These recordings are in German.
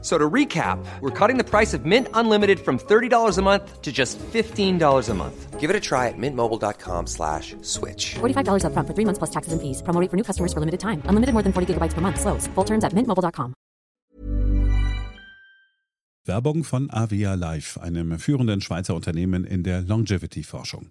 So to recap, we're cutting the price of Mint Unlimited from $30 a month to just $15 a month. Give it a try at mintmobile.com slash switch. $45 upfront for three months plus taxes and fees. Promo rate for new customers for limited time. Unlimited more than 40 gigabytes per month. Slows. Full terms at mintmobile.com. Werbung von Avia Life, einem führenden Schweizer Unternehmen in der Longevity-Forschung.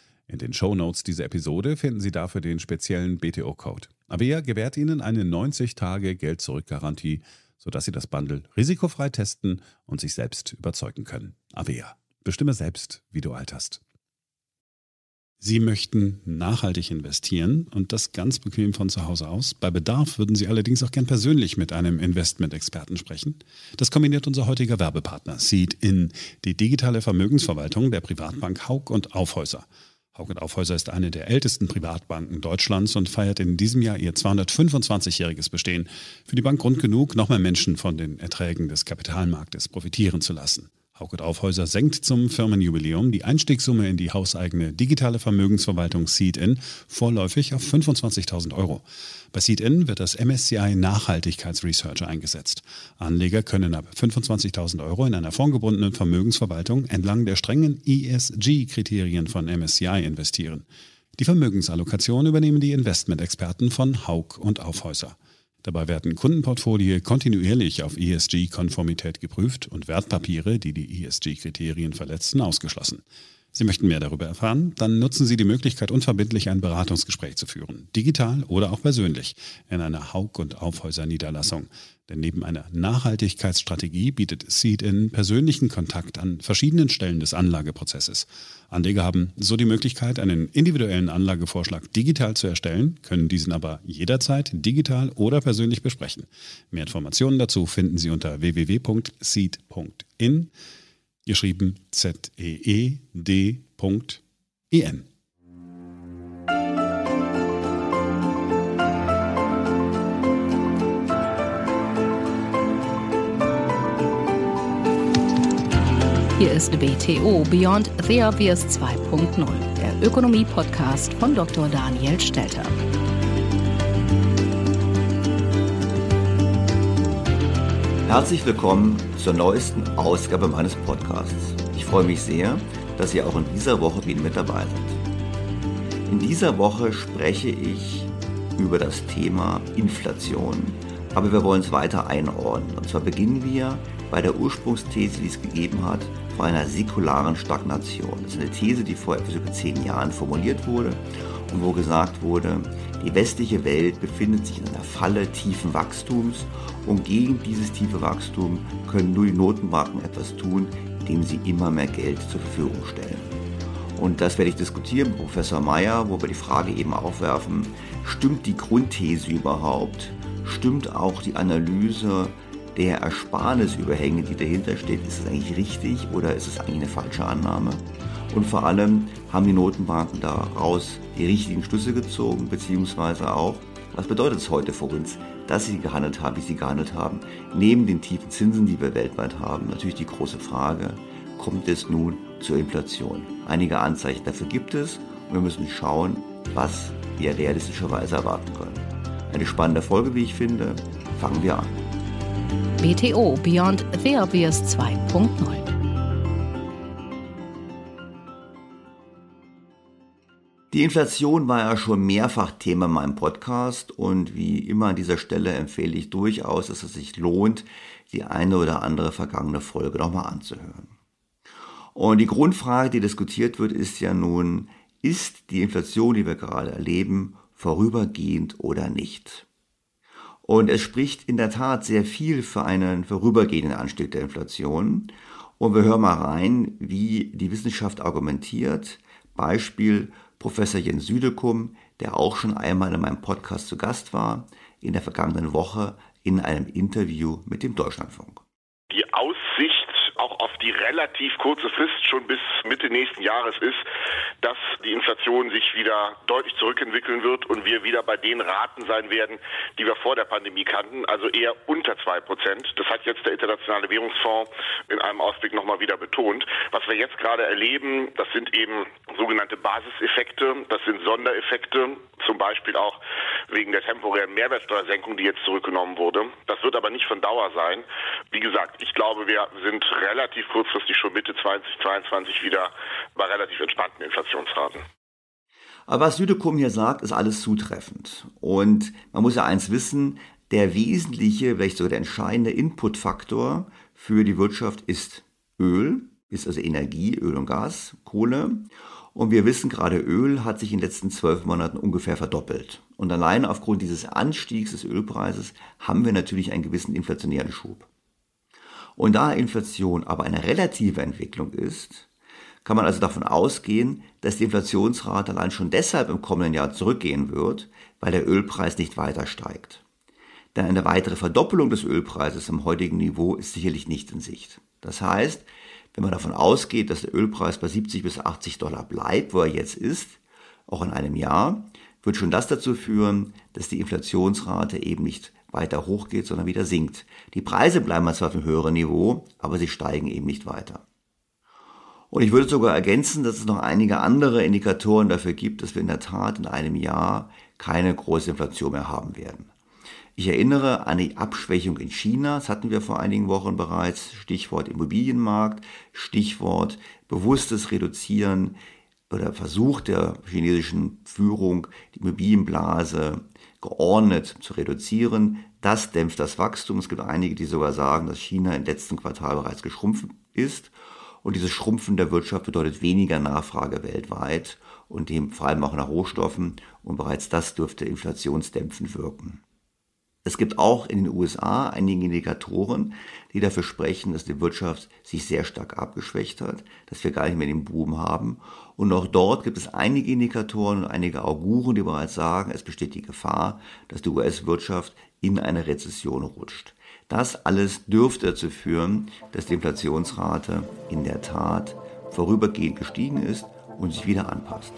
In den Shownotes dieser Episode finden Sie dafür den speziellen BTO-Code. Avea gewährt Ihnen eine 90-Tage-Geld-Zurück-Garantie, sodass Sie das Bundle risikofrei testen und sich selbst überzeugen können. Avea. Bestimme selbst, wie du alterst. Sie möchten nachhaltig investieren und das ganz bequem von zu Hause aus. Bei Bedarf würden Sie allerdings auch gern persönlich mit einem Investment-Experten sprechen. Das kombiniert unser heutiger Werbepartner Seed in die digitale Vermögensverwaltung der Privatbank Haug und Aufhäuser. Hauck Aufhäuser ist eine der ältesten Privatbanken Deutschlands und feiert in diesem Jahr ihr 225-jähriges Bestehen. Für die Bank Grund genug, noch mehr Menschen von den Erträgen des Kapitalmarktes profitieren zu lassen. Hauck Aufhäuser senkt zum Firmenjubiläum die Einstiegssumme in die hauseigene digitale Vermögensverwaltung Seed-In vorläufig auf 25.000 Euro. Bei Seed-In wird das MSCI Nachhaltigkeitsresearch eingesetzt. Anleger können ab 25.000 Euro in einer fondgebundenen Vermögensverwaltung entlang der strengen ESG-Kriterien von MSCI investieren. Die Vermögensallokation übernehmen die Investmentexperten von Haug und Aufhäuser. Dabei werden Kundenportfolien kontinuierlich auf ESG-Konformität geprüft und Wertpapiere, die die ESG-Kriterien verletzen, ausgeschlossen. Sie möchten mehr darüber erfahren? Dann nutzen Sie die Möglichkeit, unverbindlich ein Beratungsgespräch zu führen. Digital oder auch persönlich in einer Haug- und Aufhäuser-Niederlassung. Denn neben einer Nachhaltigkeitsstrategie bietet Seed-In persönlichen Kontakt an verschiedenen Stellen des Anlageprozesses. Anleger haben so die Möglichkeit, einen individuellen Anlagevorschlag digital zu erstellen, können diesen aber jederzeit digital oder persönlich besprechen. Mehr Informationen dazu finden Sie unter www.seed.in geschrieben Z-E-E-D.en. Hier ist BTO Beyond the Obvious 2.0, der Ökonomie-Podcast von Dr. Daniel Stelter. Herzlich willkommen zur neuesten Ausgabe meines Podcasts. Ich freue mich sehr, dass ihr auch in dieser Woche wieder mit dabei seid. In dieser Woche spreche ich über das Thema Inflation aber wir wollen es weiter einordnen. Und zwar beginnen wir bei der Ursprungsthese, die es gegeben hat, vor einer säkularen Stagnation. Das ist eine These, die vor etwas über zehn Jahren formuliert wurde wo gesagt wurde, die westliche Welt befindet sich in einer Falle tiefen Wachstums und gegen dieses tiefe Wachstum können nur die Notenbanken etwas tun, indem sie immer mehr Geld zur Verfügung stellen. Und das werde ich diskutieren mit Professor Meyer, wo wir die Frage eben aufwerfen, stimmt die Grundthese überhaupt? Stimmt auch die Analyse der Ersparnisüberhänge, die dahinter steht, ist es eigentlich richtig oder ist es eigentlich eine falsche Annahme? Und vor allem haben die Notenbanken daraus die richtigen Schlüsse gezogen, beziehungsweise auch, was bedeutet es heute für uns, dass sie gehandelt haben, wie sie gehandelt haben, neben den tiefen Zinsen, die wir weltweit haben, natürlich die große Frage, kommt es nun zur Inflation? Einige Anzeichen dafür gibt es und wir müssen schauen, was wir realistischerweise erwarten können. Eine spannende Folge, wie ich finde. Fangen wir an. BTO Beyond the Obvious 2.0 Die Inflation war ja schon mehrfach Thema in meinem Podcast und wie immer an dieser Stelle empfehle ich durchaus, dass es sich lohnt, die eine oder andere vergangene Folge nochmal anzuhören. Und die Grundfrage, die diskutiert wird, ist ja nun, ist die Inflation, die wir gerade erleben, vorübergehend oder nicht? Und es spricht in der Tat sehr viel für einen vorübergehenden Anstieg der Inflation. Und wir hören mal rein, wie die Wissenschaft argumentiert. Beispiel Professor Jens Südekum, der auch schon einmal in meinem Podcast zu Gast war, in der vergangenen Woche in einem Interview mit dem Deutschlandfunk. Die Aussicht die relativ kurze Frist schon bis Mitte nächsten Jahres ist, dass die Inflation sich wieder deutlich zurückentwickeln wird und wir wieder bei den Raten sein werden, die wir vor der Pandemie kannten, also eher unter zwei Prozent. Das hat jetzt der Internationale Währungsfonds in einem Ausblick nochmal wieder betont. Was wir jetzt gerade erleben, das sind eben sogenannte Basiseffekte, das sind Sondereffekte, zum Beispiel auch wegen der temporären Mehrwertsteuersenkung, die jetzt zurückgenommen wurde. Das wird aber nicht von Dauer sein. Wie gesagt, ich glaube, wir sind relativ kurzfristig schon Mitte 2022 wieder bei relativ entspannten Inflationsraten. Aber was Südekum hier sagt, ist alles zutreffend. Und man muss ja eins wissen, der wesentliche, vielleicht sogar der entscheidende Inputfaktor für die Wirtschaft ist Öl, ist also Energie, Öl und Gas, Kohle. Und wir wissen gerade, Öl hat sich in den letzten zwölf Monaten ungefähr verdoppelt. Und allein aufgrund dieses Anstiegs des Ölpreises haben wir natürlich einen gewissen inflationären Schub. Und da Inflation aber eine relative Entwicklung ist, kann man also davon ausgehen, dass die Inflationsrate allein schon deshalb im kommenden Jahr zurückgehen wird, weil der Ölpreis nicht weiter steigt. Denn eine weitere Verdoppelung des Ölpreises im heutigen Niveau ist sicherlich nicht in Sicht. Das heißt, wenn man davon ausgeht, dass der Ölpreis bei 70 bis 80 Dollar bleibt, wo er jetzt ist, auch in einem Jahr, wird schon das dazu führen, dass die Inflationsrate eben nicht weiter hochgeht, sondern wieder sinkt. Die Preise bleiben zwar auf einem höheren Niveau, aber sie steigen eben nicht weiter. Und ich würde sogar ergänzen, dass es noch einige andere Indikatoren dafür gibt, dass wir in der Tat in einem Jahr keine große Inflation mehr haben werden. Ich erinnere an die Abschwächung in China, das hatten wir vor einigen Wochen bereits, Stichwort Immobilienmarkt, Stichwort bewusstes Reduzieren oder Versuch der chinesischen Führung, die Immobilienblase geordnet zu reduzieren. Das dämpft das Wachstum. Es gibt einige, die sogar sagen, dass China im letzten Quartal bereits geschrumpft ist. Und dieses Schrumpfen der Wirtschaft bedeutet weniger Nachfrage weltweit und dem vor allem auch nach Rohstoffen. Und bereits das dürfte inflationsdämpfend wirken. Es gibt auch in den USA einige Indikatoren, die dafür sprechen, dass die Wirtschaft sich sehr stark abgeschwächt hat, dass wir gar nicht mehr den Boom haben. Und auch dort gibt es einige Indikatoren und einige Auguren, die bereits sagen, es besteht die Gefahr, dass die US-Wirtschaft in eine Rezession rutscht. Das alles dürfte dazu führen, dass die Inflationsrate in der Tat vorübergehend gestiegen ist und sich wieder anpasst.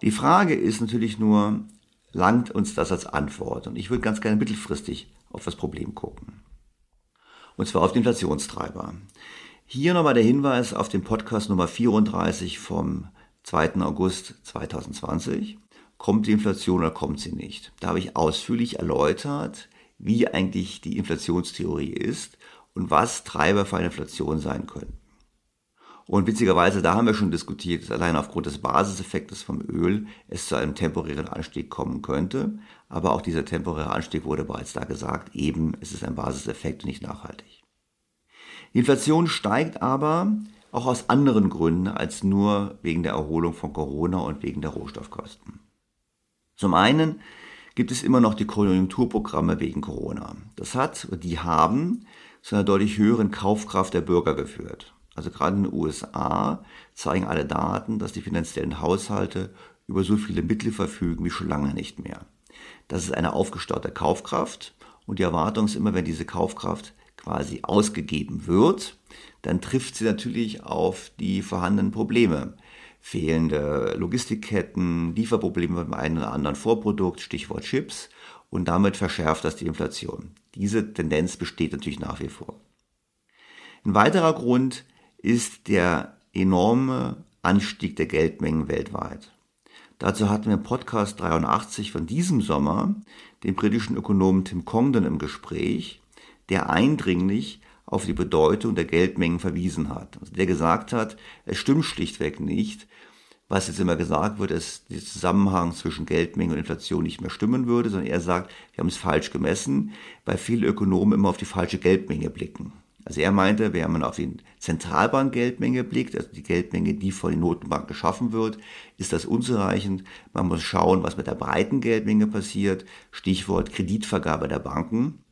Die Frage ist natürlich nur, langt uns das als Antwort. Und ich würde ganz gerne mittelfristig auf das Problem gucken. Und zwar auf den Inflationstreiber. Hier nochmal der Hinweis auf den Podcast Nummer 34 vom 2. August 2020. Kommt die Inflation oder kommt sie nicht? Da habe ich ausführlich erläutert, wie eigentlich die Inflationstheorie ist und was Treiber für eine Inflation sein können. Und witzigerweise, da haben wir schon diskutiert, dass allein aufgrund des Basiseffektes vom Öl es zu einem temporären Anstieg kommen könnte. aber auch dieser temporäre Anstieg wurde bereits da gesagt, eben es ist ein Basiseffekt und nicht nachhaltig. Die Inflation steigt aber auch aus anderen Gründen als nur wegen der Erholung von Corona und wegen der Rohstoffkosten. Zum einen gibt es immer noch die Konjunkturprogramme wegen Corona. Das hat, die haben zu einer deutlich höheren Kaufkraft der Bürger geführt. Also gerade in den USA zeigen alle Daten, dass die finanziellen Haushalte über so viele Mittel verfügen wie schon lange nicht mehr. Das ist eine aufgestaute Kaufkraft und die Erwartung ist immer, wenn diese Kaufkraft quasi ausgegeben wird, dann trifft sie natürlich auf die vorhandenen Probleme. Fehlende Logistikketten, Lieferprobleme beim einen oder anderen Vorprodukt, Stichwort Chips, und damit verschärft das die Inflation. Diese Tendenz besteht natürlich nach wie vor. Ein weiterer Grund ist der enorme Anstieg der Geldmengen weltweit. Dazu hatten wir im Podcast 83 von diesem Sommer den britischen Ökonomen Tim Congdon im Gespräch, der eindringlich auf die Bedeutung der Geldmengen verwiesen hat. Also der gesagt hat, es stimmt schlichtweg nicht, was jetzt immer gesagt wird, dass der Zusammenhang zwischen Geldmenge und Inflation nicht mehr stimmen würde, sondern er sagt, wir haben es falsch gemessen, weil viele Ökonomen immer auf die falsche Geldmenge blicken. Also er meinte, wenn man auf die Zentralbankgeldmenge blickt, also die Geldmenge, die von den Notenbanken geschaffen wird, ist das unzureichend. Man muss schauen, was mit der breiten Geldmenge passiert. Stichwort Kreditvergabe der Banken.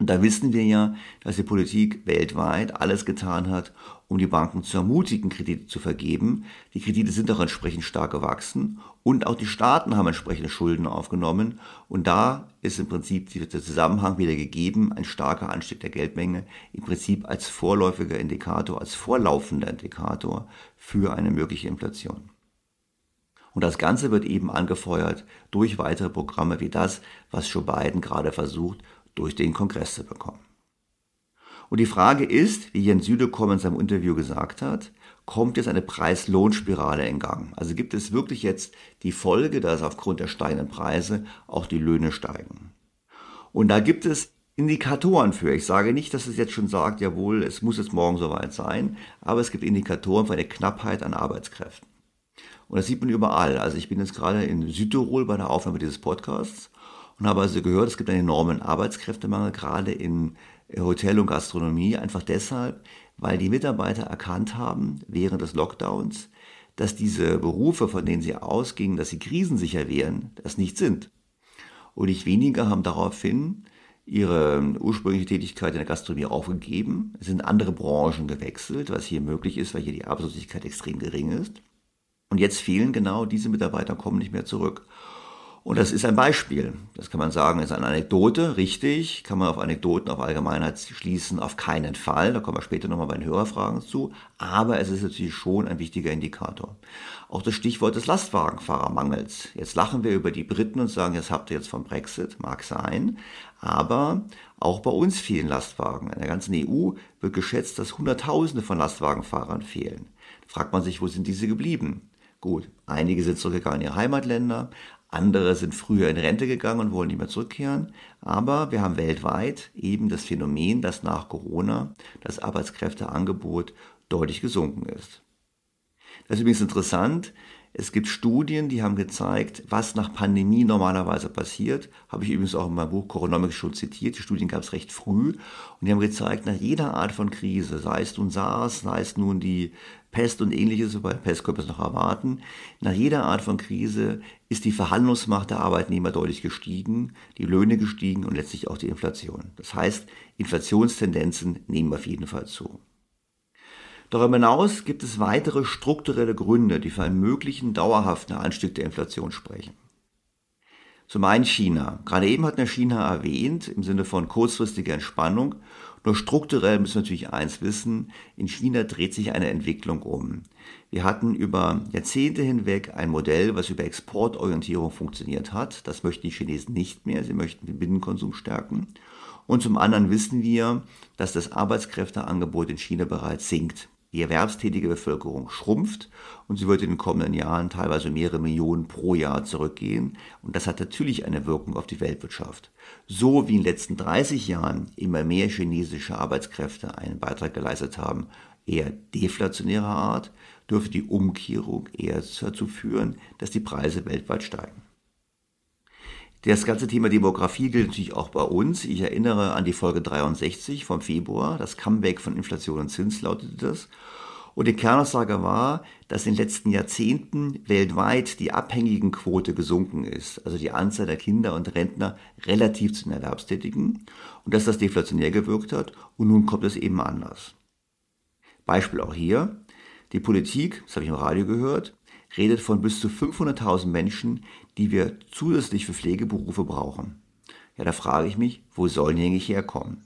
Und da wissen wir ja, dass die Politik weltweit alles getan hat, um die Banken zu ermutigen, Kredite zu vergeben. Die Kredite sind auch entsprechend stark gewachsen und auch die Staaten haben entsprechende Schulden aufgenommen. Und da ist im Prinzip der Zusammenhang wieder gegeben, ein starker Anstieg der Geldmenge, im Prinzip als vorläufiger Indikator, als vorlaufender Indikator für eine mögliche Inflation. Und das Ganze wird eben angefeuert durch weitere Programme wie das, was Joe Biden gerade versucht, durch den Kongress zu bekommen. Und die Frage ist, wie Jens Südekom in seinem Interview gesagt hat, kommt jetzt eine Preis-Lohn-Spirale in Gang? Also gibt es wirklich jetzt die Folge, dass aufgrund der steigenden Preise auch die Löhne steigen? Und da gibt es Indikatoren für. Ich sage nicht, dass es jetzt schon sagt, jawohl, es muss jetzt morgen soweit sein, aber es gibt Indikatoren für eine Knappheit an Arbeitskräften. Und das sieht man überall. Also ich bin jetzt gerade in Südtirol bei der Aufnahme dieses Podcasts und habe also gehört, es gibt einen enormen Arbeitskräftemangel, gerade in Hotel und Gastronomie, einfach deshalb, weil die Mitarbeiter erkannt haben während des Lockdowns, dass diese Berufe, von denen sie ausgingen, dass sie krisensicher wären, das nicht sind. Und nicht weniger haben daraufhin ihre ursprüngliche Tätigkeit in der Gastronomie aufgegeben, es sind andere Branchen gewechselt, was hier möglich ist, weil hier die Arbeitslosigkeit extrem gering ist. Und jetzt fehlen genau diese Mitarbeiter, kommen nicht mehr zurück. Und das ist ein Beispiel. Das kann man sagen, ist eine Anekdote, richtig. Kann man auf Anekdoten, auf Allgemeinheit schließen? Auf keinen Fall. Da kommen wir später nochmal bei den Hörerfragen zu. Aber es ist natürlich schon ein wichtiger Indikator. Auch das Stichwort des Lastwagenfahrermangels. Jetzt lachen wir über die Briten und sagen, jetzt habt ihr jetzt vom Brexit. Mag sein. Aber auch bei uns fehlen Lastwagen. In der ganzen EU wird geschätzt, dass Hunderttausende von Lastwagenfahrern fehlen. Da fragt man sich, wo sind diese geblieben? Gut, einige sind zurückgegangen in ihre Heimatländer, andere sind früher in Rente gegangen und wollen nicht mehr zurückkehren. Aber wir haben weltweit eben das Phänomen, dass nach Corona das Arbeitskräfteangebot deutlich gesunken ist. Das ist übrigens interessant. Es gibt Studien, die haben gezeigt, was nach Pandemie normalerweise passiert. Habe ich übrigens auch in meinem Buch Coronomics schon zitiert. Die Studien gab es recht früh. Und die haben gezeigt, nach jeder Art von Krise, sei es nun SARS, sei es nun die Pest und ähnliches, wobei Pest könnte man es noch erwarten, nach jeder Art von Krise ist die Verhandlungsmacht der Arbeitnehmer deutlich gestiegen, die Löhne gestiegen und letztlich auch die Inflation. Das heißt, Inflationstendenzen nehmen auf jeden Fall zu. Darüber hinaus gibt es weitere strukturelle Gründe, die für einen möglichen dauerhaften Anstieg der Inflation sprechen. Zum einen China. Gerade eben hat der China erwähnt, im Sinne von kurzfristiger Entspannung. Nur strukturell müssen wir natürlich eins wissen, in China dreht sich eine Entwicklung um. Wir hatten über Jahrzehnte hinweg ein Modell, was über Exportorientierung funktioniert hat. Das möchten die Chinesen nicht mehr. Sie möchten den Binnenkonsum stärken. Und zum anderen wissen wir, dass das Arbeitskräfteangebot in China bereits sinkt. Die erwerbstätige Bevölkerung schrumpft und sie wird in den kommenden Jahren teilweise mehrere Millionen pro Jahr zurückgehen. Und das hat natürlich eine Wirkung auf die Weltwirtschaft. So wie in den letzten 30 Jahren immer mehr chinesische Arbeitskräfte einen Beitrag geleistet haben, eher deflationärer Art, dürfte die Umkehrung eher dazu führen, dass die Preise weltweit steigen. Das ganze Thema Demografie gilt natürlich auch bei uns. Ich erinnere an die Folge 63 vom Februar. Das Comeback von Inflation und Zins lautete das. Und die Kernaussage war, dass in den letzten Jahrzehnten weltweit die Abhängigenquote gesunken ist, also die Anzahl der Kinder und Rentner relativ zu den Erwerbstätigen und dass das deflationär gewirkt hat und nun kommt es eben anders. Beispiel auch hier. Die Politik, das habe ich im Radio gehört, redet von bis zu 500.000 Menschen, die wir zusätzlich für Pflegeberufe brauchen. Ja, da frage ich mich, wo sollen die eigentlich herkommen?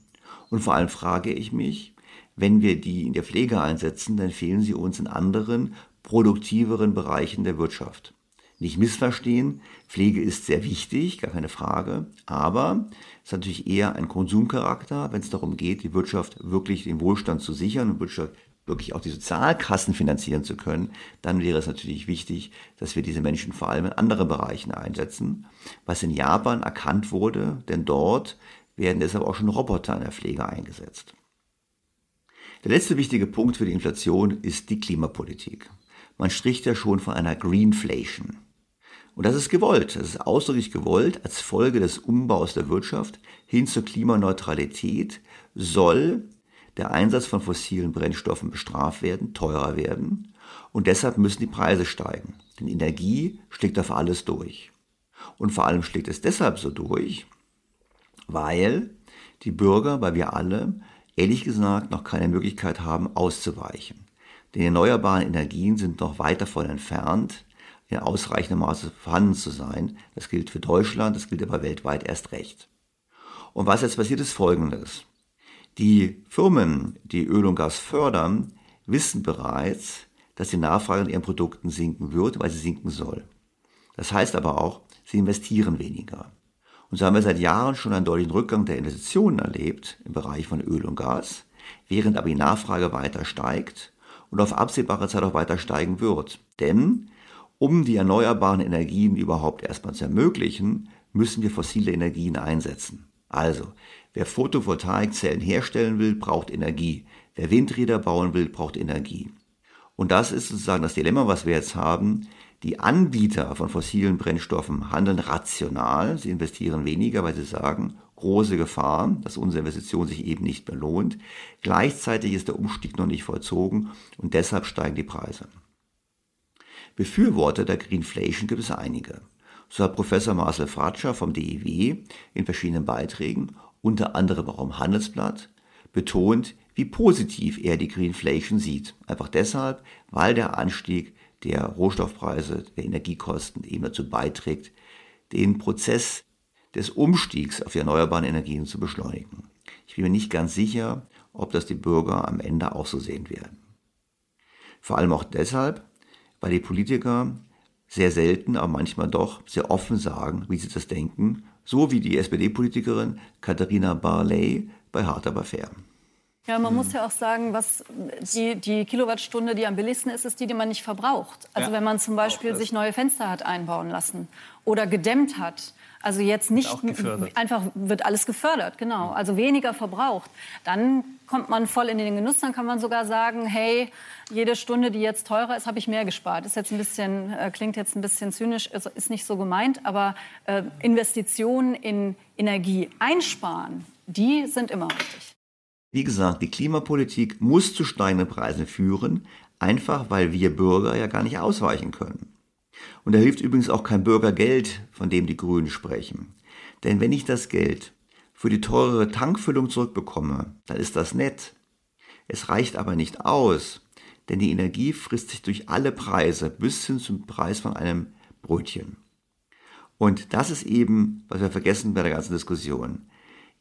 Und vor allem frage ich mich, wenn wir die in der Pflege einsetzen, dann fehlen sie uns in anderen, produktiveren Bereichen der Wirtschaft. Nicht missverstehen, Pflege ist sehr wichtig, gar keine Frage, aber es hat natürlich eher einen Konsumcharakter, wenn es darum geht, die Wirtschaft wirklich den Wohlstand zu sichern und Wirtschaft wirklich auch die Sozialkassen finanzieren zu können, dann wäre es natürlich wichtig, dass wir diese Menschen vor allem in andere Bereichen einsetzen, was in Japan erkannt wurde, denn dort werden deshalb auch schon Roboter in der Pflege eingesetzt. Der letzte wichtige Punkt für die Inflation ist die Klimapolitik. Man spricht ja schon von einer Greenflation. Und das ist gewollt, das ist ausdrücklich gewollt, als Folge des Umbaus der Wirtschaft hin zur Klimaneutralität soll der Einsatz von fossilen Brennstoffen bestraft werden, teurer werden und deshalb müssen die Preise steigen. Denn Energie schlägt auf alles durch. Und vor allem schlägt es deshalb so durch, weil die Bürger, weil wir alle ehrlich gesagt noch keine Möglichkeit haben, auszuweichen. Denn erneuerbare Energien sind noch weit davon entfernt, in ausreichendem Maße vorhanden zu sein. Das gilt für Deutschland, das gilt aber weltweit erst recht. Und was jetzt passiert ist folgendes. Die Firmen, die Öl und Gas fördern, wissen bereits, dass die Nachfrage an ihren Produkten sinken wird, weil sie sinken soll. Das heißt aber auch, sie investieren weniger. Und so haben wir seit Jahren schon einen deutlichen Rückgang der Investitionen erlebt im Bereich von Öl und Gas, während aber die Nachfrage weiter steigt und auf absehbare Zeit auch weiter steigen wird. Denn um die erneuerbaren Energien überhaupt erstmal zu ermöglichen, müssen wir fossile Energien einsetzen. Also, wer Photovoltaikzellen herstellen will, braucht Energie. Wer Windräder bauen will, braucht Energie. Und das ist sozusagen das Dilemma, was wir jetzt haben. Die Anbieter von fossilen Brennstoffen handeln rational, sie investieren weniger, weil sie sagen, große Gefahr, dass unsere Investition sich eben nicht mehr lohnt. Gleichzeitig ist der Umstieg noch nicht vollzogen und deshalb steigen die Preise. Befürworter der Greenflation gibt es einige. So hat Professor Marcel Fratscher vom DIW in verschiedenen Beiträgen, unter anderem auch im Handelsblatt, betont, wie positiv er die Greenflation sieht. Einfach deshalb, weil der Anstieg der Rohstoffpreise, der Energiekosten eben dazu beiträgt, den Prozess des Umstiegs auf die erneuerbaren Energien zu beschleunigen. Ich bin mir nicht ganz sicher, ob das die Bürger am Ende auch so sehen werden. Vor allem auch deshalb, weil die Politiker sehr selten, aber manchmal doch sehr offen sagen, wie sie das denken, so wie die SPD-Politikerin Katharina Barley bei Hart aber fair. Ja, man muss ja auch sagen, was die, die Kilowattstunde, die am billigsten ist, ist die, die man nicht verbraucht. Also ja, wenn man zum Beispiel sich neue Fenster hat einbauen lassen oder gedämmt hat also jetzt nicht einfach wird alles gefördert, genau. Also weniger verbraucht. Dann kommt man voll in den Genuss. Dann kann man sogar sagen, hey, jede Stunde, die jetzt teurer ist, habe ich mehr gespart. Ist jetzt ein bisschen äh, klingt jetzt ein bisschen zynisch, ist nicht so gemeint, aber äh, Investitionen in Energie einsparen, die sind immer richtig. Wie gesagt, die Klimapolitik muss zu steigenden Preisen führen, einfach weil wir Bürger ja gar nicht ausweichen können. Und da hilft übrigens auch kein Bürgergeld, von dem die Grünen sprechen. Denn wenn ich das Geld für die teurere Tankfüllung zurückbekomme, dann ist das nett. Es reicht aber nicht aus, denn die Energie frisst sich durch alle Preise bis hin zum Preis von einem Brötchen. Und das ist eben, was wir vergessen bei der ganzen Diskussion.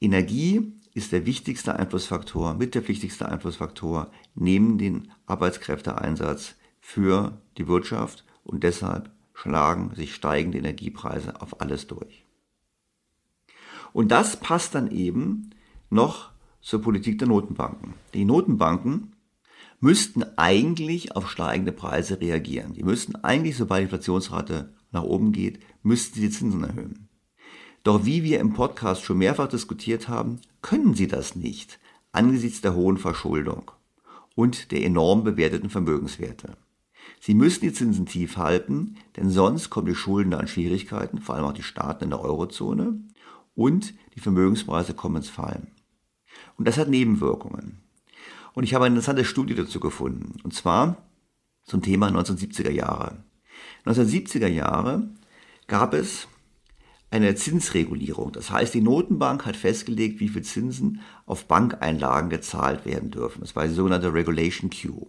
Energie ist der wichtigste Einflussfaktor, mit der wichtigste Einflussfaktor neben den Arbeitskräfteeinsatz für die Wirtschaft und deshalb schlagen sich steigende Energiepreise auf alles durch. Und das passt dann eben noch zur Politik der Notenbanken. Die Notenbanken müssten eigentlich auf steigende Preise reagieren. Die müssten eigentlich, sobald die Inflationsrate nach oben geht, müssten sie die Zinsen erhöhen. Doch wie wir im Podcast schon mehrfach diskutiert haben, können sie das nicht angesichts der hohen Verschuldung und der enorm bewerteten Vermögenswerte. Sie müssen die Zinsen tief halten, denn sonst kommen die Schulden an Schwierigkeiten, vor allem auch die Staaten in der Eurozone, und die Vermögenspreise kommen ins Fallen. Und das hat Nebenwirkungen. Und ich habe eine interessante Studie dazu gefunden, und zwar zum Thema 1970er Jahre. 1970er Jahre gab es eine Zinsregulierung. Das heißt, die Notenbank hat festgelegt, wie viel Zinsen auf Bankeinlagen gezahlt werden dürfen. Das war die sogenannte Regulation Q.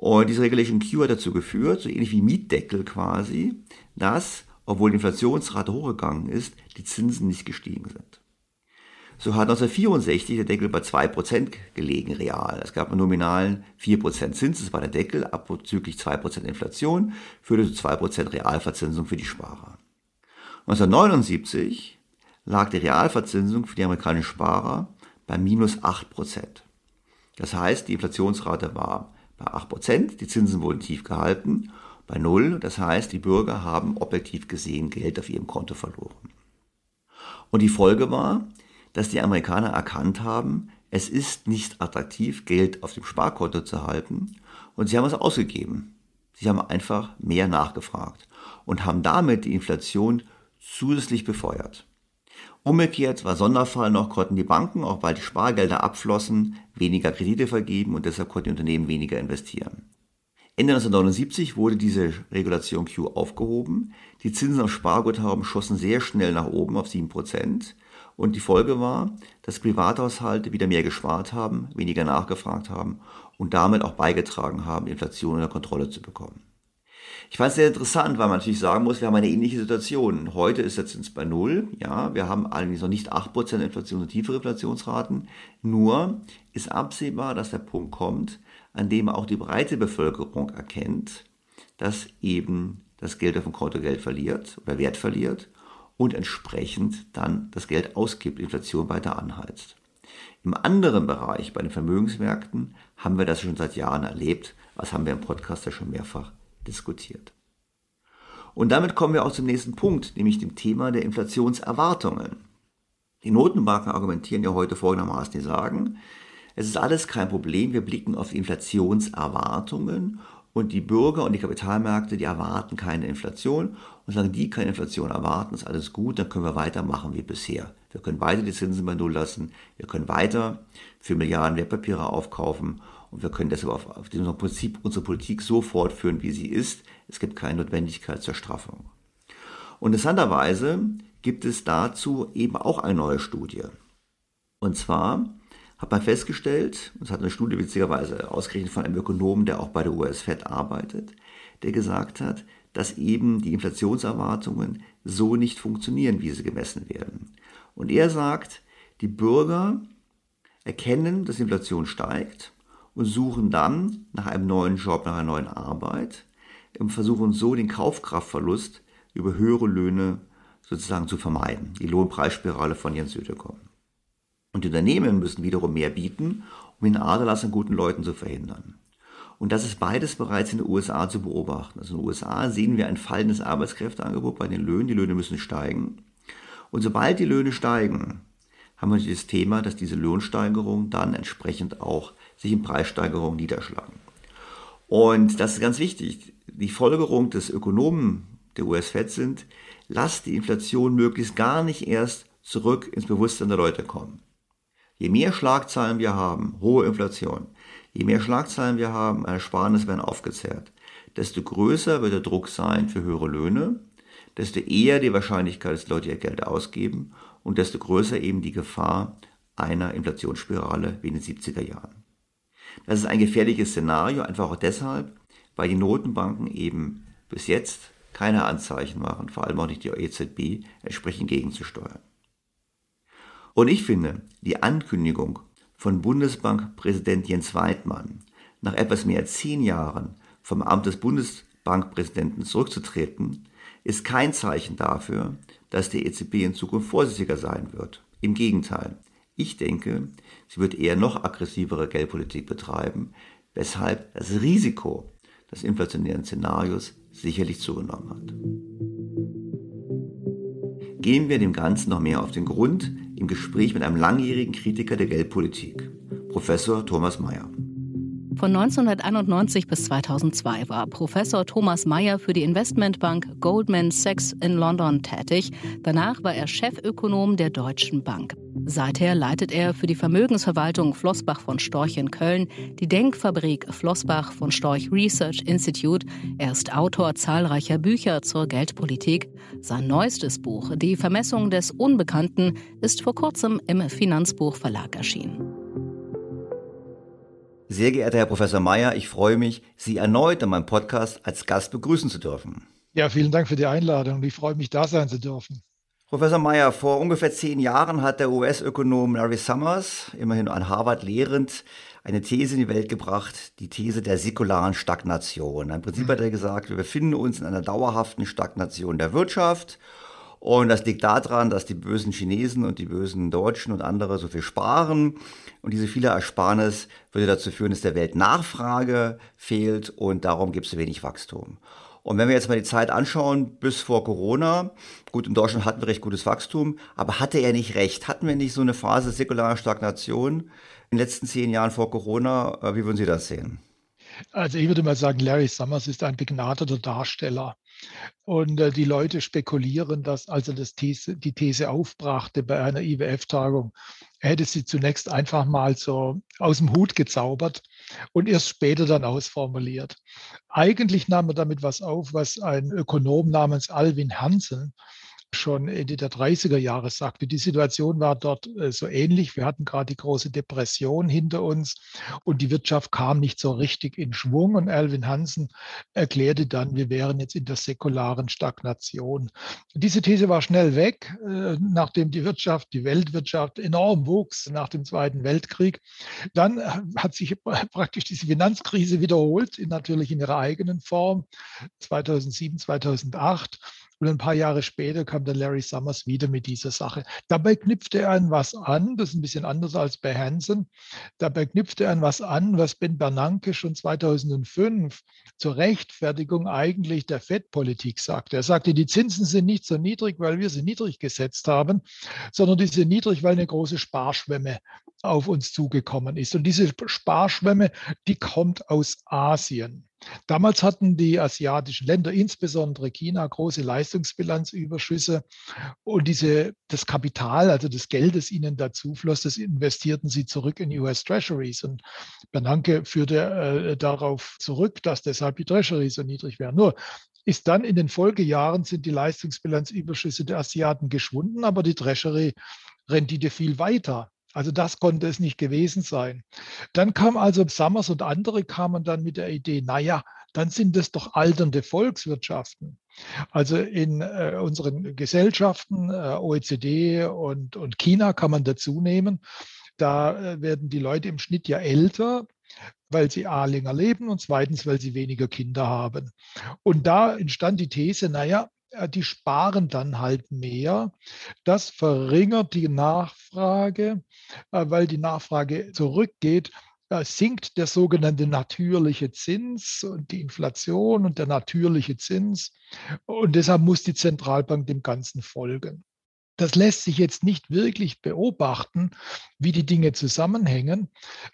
Und diese Regulation Q hat dazu geführt, so ähnlich wie Mietdeckel quasi, dass, obwohl die Inflationsrate hochgegangen ist, die Zinsen nicht gestiegen sind. So hat 1964 der Deckel bei 2% gelegen, real. Es gab einen nominalen 4% Zins, das war der Deckel, abzüglich 2% Inflation, führte zu 2% Realverzinsung für die Sparer. 1979 lag die Realverzinsung für die amerikanischen Sparer bei minus 8%. Das heißt, die Inflationsrate war bei 8%, die Zinsen wurden tief gehalten, bei Null, das heißt, die Bürger haben objektiv gesehen Geld auf ihrem Konto verloren. Und die Folge war, dass die Amerikaner erkannt haben, es ist nicht attraktiv, Geld auf dem Sparkonto zu halten und sie haben es ausgegeben. Sie haben einfach mehr nachgefragt und haben damit die Inflation zusätzlich befeuert. Umgekehrt war Sonderfall noch, konnten die Banken, auch weil die Spargelder abflossen, weniger Kredite vergeben und deshalb konnten die Unternehmen weniger investieren. Ende 1979 wurde diese Regulation Q aufgehoben. Die Zinsen auf Sparguthaben schossen sehr schnell nach oben auf 7%. Und die Folge war, dass Privathaushalte wieder mehr gespart haben, weniger nachgefragt haben und damit auch beigetragen haben, Inflation unter Kontrolle zu bekommen. Ich fand es sehr interessant, weil man natürlich sagen muss, wir haben eine ähnliche Situation. Heute ist der Zins bei Null. Ja, wir haben allerdings noch nicht 8% Inflation und tiefere Inflationsraten. Nur ist absehbar, dass der Punkt kommt, an dem auch die breite Bevölkerung erkennt, dass eben das Geld auf dem Konto Geld verliert oder Wert verliert und entsprechend dann das Geld ausgibt, Inflation weiter anheizt. Im anderen Bereich, bei den Vermögensmärkten, haben wir das schon seit Jahren erlebt. Was haben wir im Podcast ja schon mehrfach diskutiert. Und damit kommen wir auch zum nächsten Punkt, nämlich dem Thema der Inflationserwartungen. Die Notenbanken argumentieren ja heute folgendermaßen, die sagen, es ist alles kein Problem, wir blicken auf die Inflationserwartungen und die Bürger und die Kapitalmärkte, die erwarten keine Inflation und sagen, die keine Inflation erwarten, ist alles gut, dann können wir weitermachen wie bisher. Wir können weiter die Zinsen bei Null lassen, wir können weiter für Milliarden Wertpapiere aufkaufen und wir können deshalb auf, auf diesem Prinzip unsere Politik so fortführen, wie sie ist. Es gibt keine Notwendigkeit zur Straffung. Und interessanterweise gibt es dazu eben auch eine neue Studie. Und zwar hat man festgestellt, das hat eine Studie witzigerweise ausgerechnet von einem Ökonomen, der auch bei der US-Fed arbeitet, der gesagt hat, dass eben die Inflationserwartungen so nicht funktionieren, wie sie gemessen werden. Und er sagt, die Bürger erkennen, dass die Inflation steigt und suchen dann nach einem neuen Job, nach einer neuen Arbeit und versuchen so den Kaufkraftverlust über höhere Löhne sozusagen zu vermeiden. Die Lohnpreisspirale von Jens Südekom. Und die Unternehmen müssen wiederum mehr bieten, um den Aderlass an guten Leuten zu verhindern. Und das ist beides bereits in den USA zu beobachten. Also in den USA sehen wir ein fallendes Arbeitskräfteangebot bei den Löhnen. Die Löhne müssen steigen. Und sobald die Löhne steigen, haben wir das Thema, dass diese Lohnsteigerungen dann entsprechend auch sich in Preissteigerungen niederschlagen. Und das ist ganz wichtig. Die Folgerung des Ökonomen der US-Fed sind, lasst die Inflation möglichst gar nicht erst zurück ins Bewusstsein der Leute kommen. Je mehr Schlagzeilen wir haben, hohe Inflation, je mehr Schlagzeilen wir haben, Ersparnisse werden aufgezehrt, desto größer wird der Druck sein für höhere Löhne, desto eher die Wahrscheinlichkeit, dass Leute ihr Geld ausgeben und desto größer eben die Gefahr einer Inflationsspirale wie in den 70er Jahren. Das ist ein gefährliches Szenario, einfach auch deshalb, weil die Notenbanken eben bis jetzt keine Anzeichen machen, vor allem auch nicht die EZB, entsprechend gegenzusteuern. Und ich finde, die Ankündigung von Bundesbankpräsident Jens Weidmann, nach etwas mehr als zehn Jahren vom Amt des Bundesbankpräsidenten zurückzutreten, ist kein Zeichen dafür, dass die EZB in Zukunft vorsichtiger sein wird. Im Gegenteil, ich denke, sie wird eher noch aggressivere Geldpolitik betreiben, weshalb das Risiko des inflationären Szenarios sicherlich zugenommen hat. Gehen wir dem Ganzen noch mehr auf den Grund im Gespräch mit einem langjährigen Kritiker der Geldpolitik, Professor Thomas Mayer. Von 1991 bis 2002 war Professor Thomas Mayer für die Investmentbank Goldman Sachs in London tätig. Danach war er Chefökonom der Deutschen Bank. Seither leitet er für die Vermögensverwaltung Flossbach von Storch in Köln die Denkfabrik Flossbach von Storch Research Institute. Er ist Autor zahlreicher Bücher zur Geldpolitik. Sein neuestes Buch, Die Vermessung des Unbekannten, ist vor kurzem im Finanzbuchverlag erschienen. Sehr geehrter Herr Professor Mayer, ich freue mich, Sie erneut in meinem Podcast als Gast begrüßen zu dürfen. Ja, vielen Dank für die Einladung. Ich freue mich, da sein zu dürfen. Professor Mayer, vor ungefähr zehn Jahren hat der US-Ökonom Larry Summers, immerhin an Harvard lehrend, eine These in die Welt gebracht, die These der säkularen Stagnation. Im Prinzip hat er gesagt, wir befinden uns in einer dauerhaften Stagnation der Wirtschaft und das liegt daran, dass die bösen Chinesen und die bösen Deutschen und andere so viel sparen. Und diese viele Ersparnis würde dazu führen, dass der Welt Nachfrage fehlt und darum gibt es wenig Wachstum. Und wenn wir jetzt mal die Zeit anschauen, bis vor Corona, gut, in Deutschland hatten wir recht gutes Wachstum, aber hatte er nicht recht? Hatten wir nicht so eine Phase säkularer Stagnation in den letzten zehn Jahren vor Corona? Äh, wie würden Sie das sehen? Also ich würde mal sagen, Larry Summers ist ein begnadeter Darsteller. Und äh, die Leute spekulieren, dass als er das These, die These aufbrachte bei einer IWF-Tagung, er hätte sie zunächst einfach mal so aus dem Hut gezaubert und erst später dann ausformuliert. Eigentlich nahm er damit was auf, was ein Ökonom namens Alvin Hansen schon Ende der 30er Jahre sagte. Die Situation war dort äh, so ähnlich. Wir hatten gerade die große Depression hinter uns und die Wirtschaft kam nicht so richtig in Schwung. Und Alvin Hansen erklärte dann, wir wären jetzt in der säkularen Stagnation. Diese These war schnell weg, äh, nachdem die Wirtschaft, die Weltwirtschaft enorm wuchs nach dem Zweiten Weltkrieg. Dann äh, hat sich praktisch diese Finanzkrise wiederholt, natürlich in ihrer eigenen Form, 2007, 2008. Und ein paar Jahre später kam der Larry Summers wieder mit dieser Sache. Dabei knüpfte er an was an, das ist ein bisschen anders als bei Hansen. Dabei knüpfte er an was an, was Ben Bernanke schon 2005 zur Rechtfertigung eigentlich der Fettpolitik sagte. Er sagte, die Zinsen sind nicht so niedrig, weil wir sie niedrig gesetzt haben, sondern die sind niedrig, weil eine große Sparschwemme auf uns zugekommen ist. Und diese Sparschwemme, die kommt aus Asien. Damals hatten die asiatischen Länder, insbesondere China, große Leistungsbilanzüberschüsse und diese, das Kapital, also das Geld, das ihnen dazu floss, das investierten sie zurück in US Treasuries. Und Bernanke führte äh, darauf zurück, dass deshalb die Treasuries so niedrig wären. Nur ist dann in den Folgejahren sind die Leistungsbilanzüberschüsse der Asiaten geschwunden, aber die Treasury-Rendite viel weiter. Also das konnte es nicht gewesen sein. Dann kam also Summers und andere kamen dann mit der Idee, naja, dann sind es doch alternde Volkswirtschaften. Also in äh, unseren Gesellschaften, äh, OECD und, und China kann man dazu nehmen, da äh, werden die Leute im Schnitt ja älter, weil sie A länger leben und zweitens, weil sie weniger Kinder haben. Und da entstand die These, naja, die sparen dann halt mehr. Das verringert die Nachfrage, äh, weil die Nachfrage zurückgeht äh, sinkt der sogenannte natürliche Zins und die Inflation und der natürliche Zins. Und deshalb muss die Zentralbank dem Ganzen folgen. Das lässt sich jetzt nicht wirklich beobachten, wie die Dinge zusammenhängen,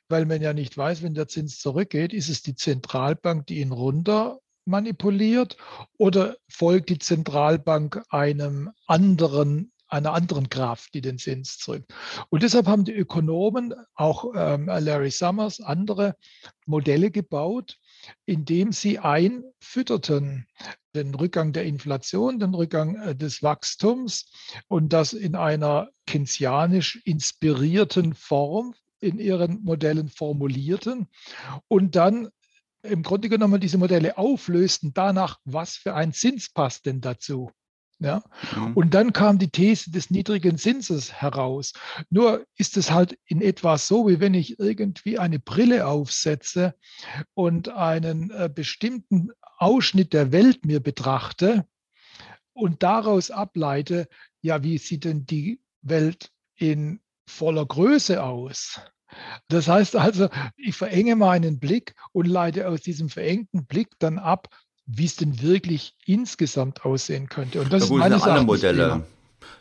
weil man ja nicht weiß, wenn der Zins zurückgeht, ist es die Zentralbank, die ihn runter manipuliert oder folgt die Zentralbank einem anderen einer anderen Kraft, die den Zins drückt. Und deshalb haben die Ökonomen, auch ähm, Larry Summers, andere Modelle gebaut, indem sie einfütterten den Rückgang der Inflation, den Rückgang äh, des Wachstums und das in einer keynesianisch inspirierten Form in ihren Modellen formulierten und dann im Grunde genommen diese Modelle auflösten danach, was für ein Zins passt denn dazu. Ja? Mhm. Und dann kam die These des niedrigen Zinses heraus. Nur ist es halt in etwa so, wie wenn ich irgendwie eine Brille aufsetze und einen äh, bestimmten Ausschnitt der Welt mir betrachte und daraus ableite, ja, wie sieht denn die Welt in voller Größe aus? Das heißt also, ich verenge meinen Blick und leite aus diesem verengten Blick dann ab, wie es denn wirklich insgesamt aussehen könnte. Und das ja, gut, ist meines alle Modelle.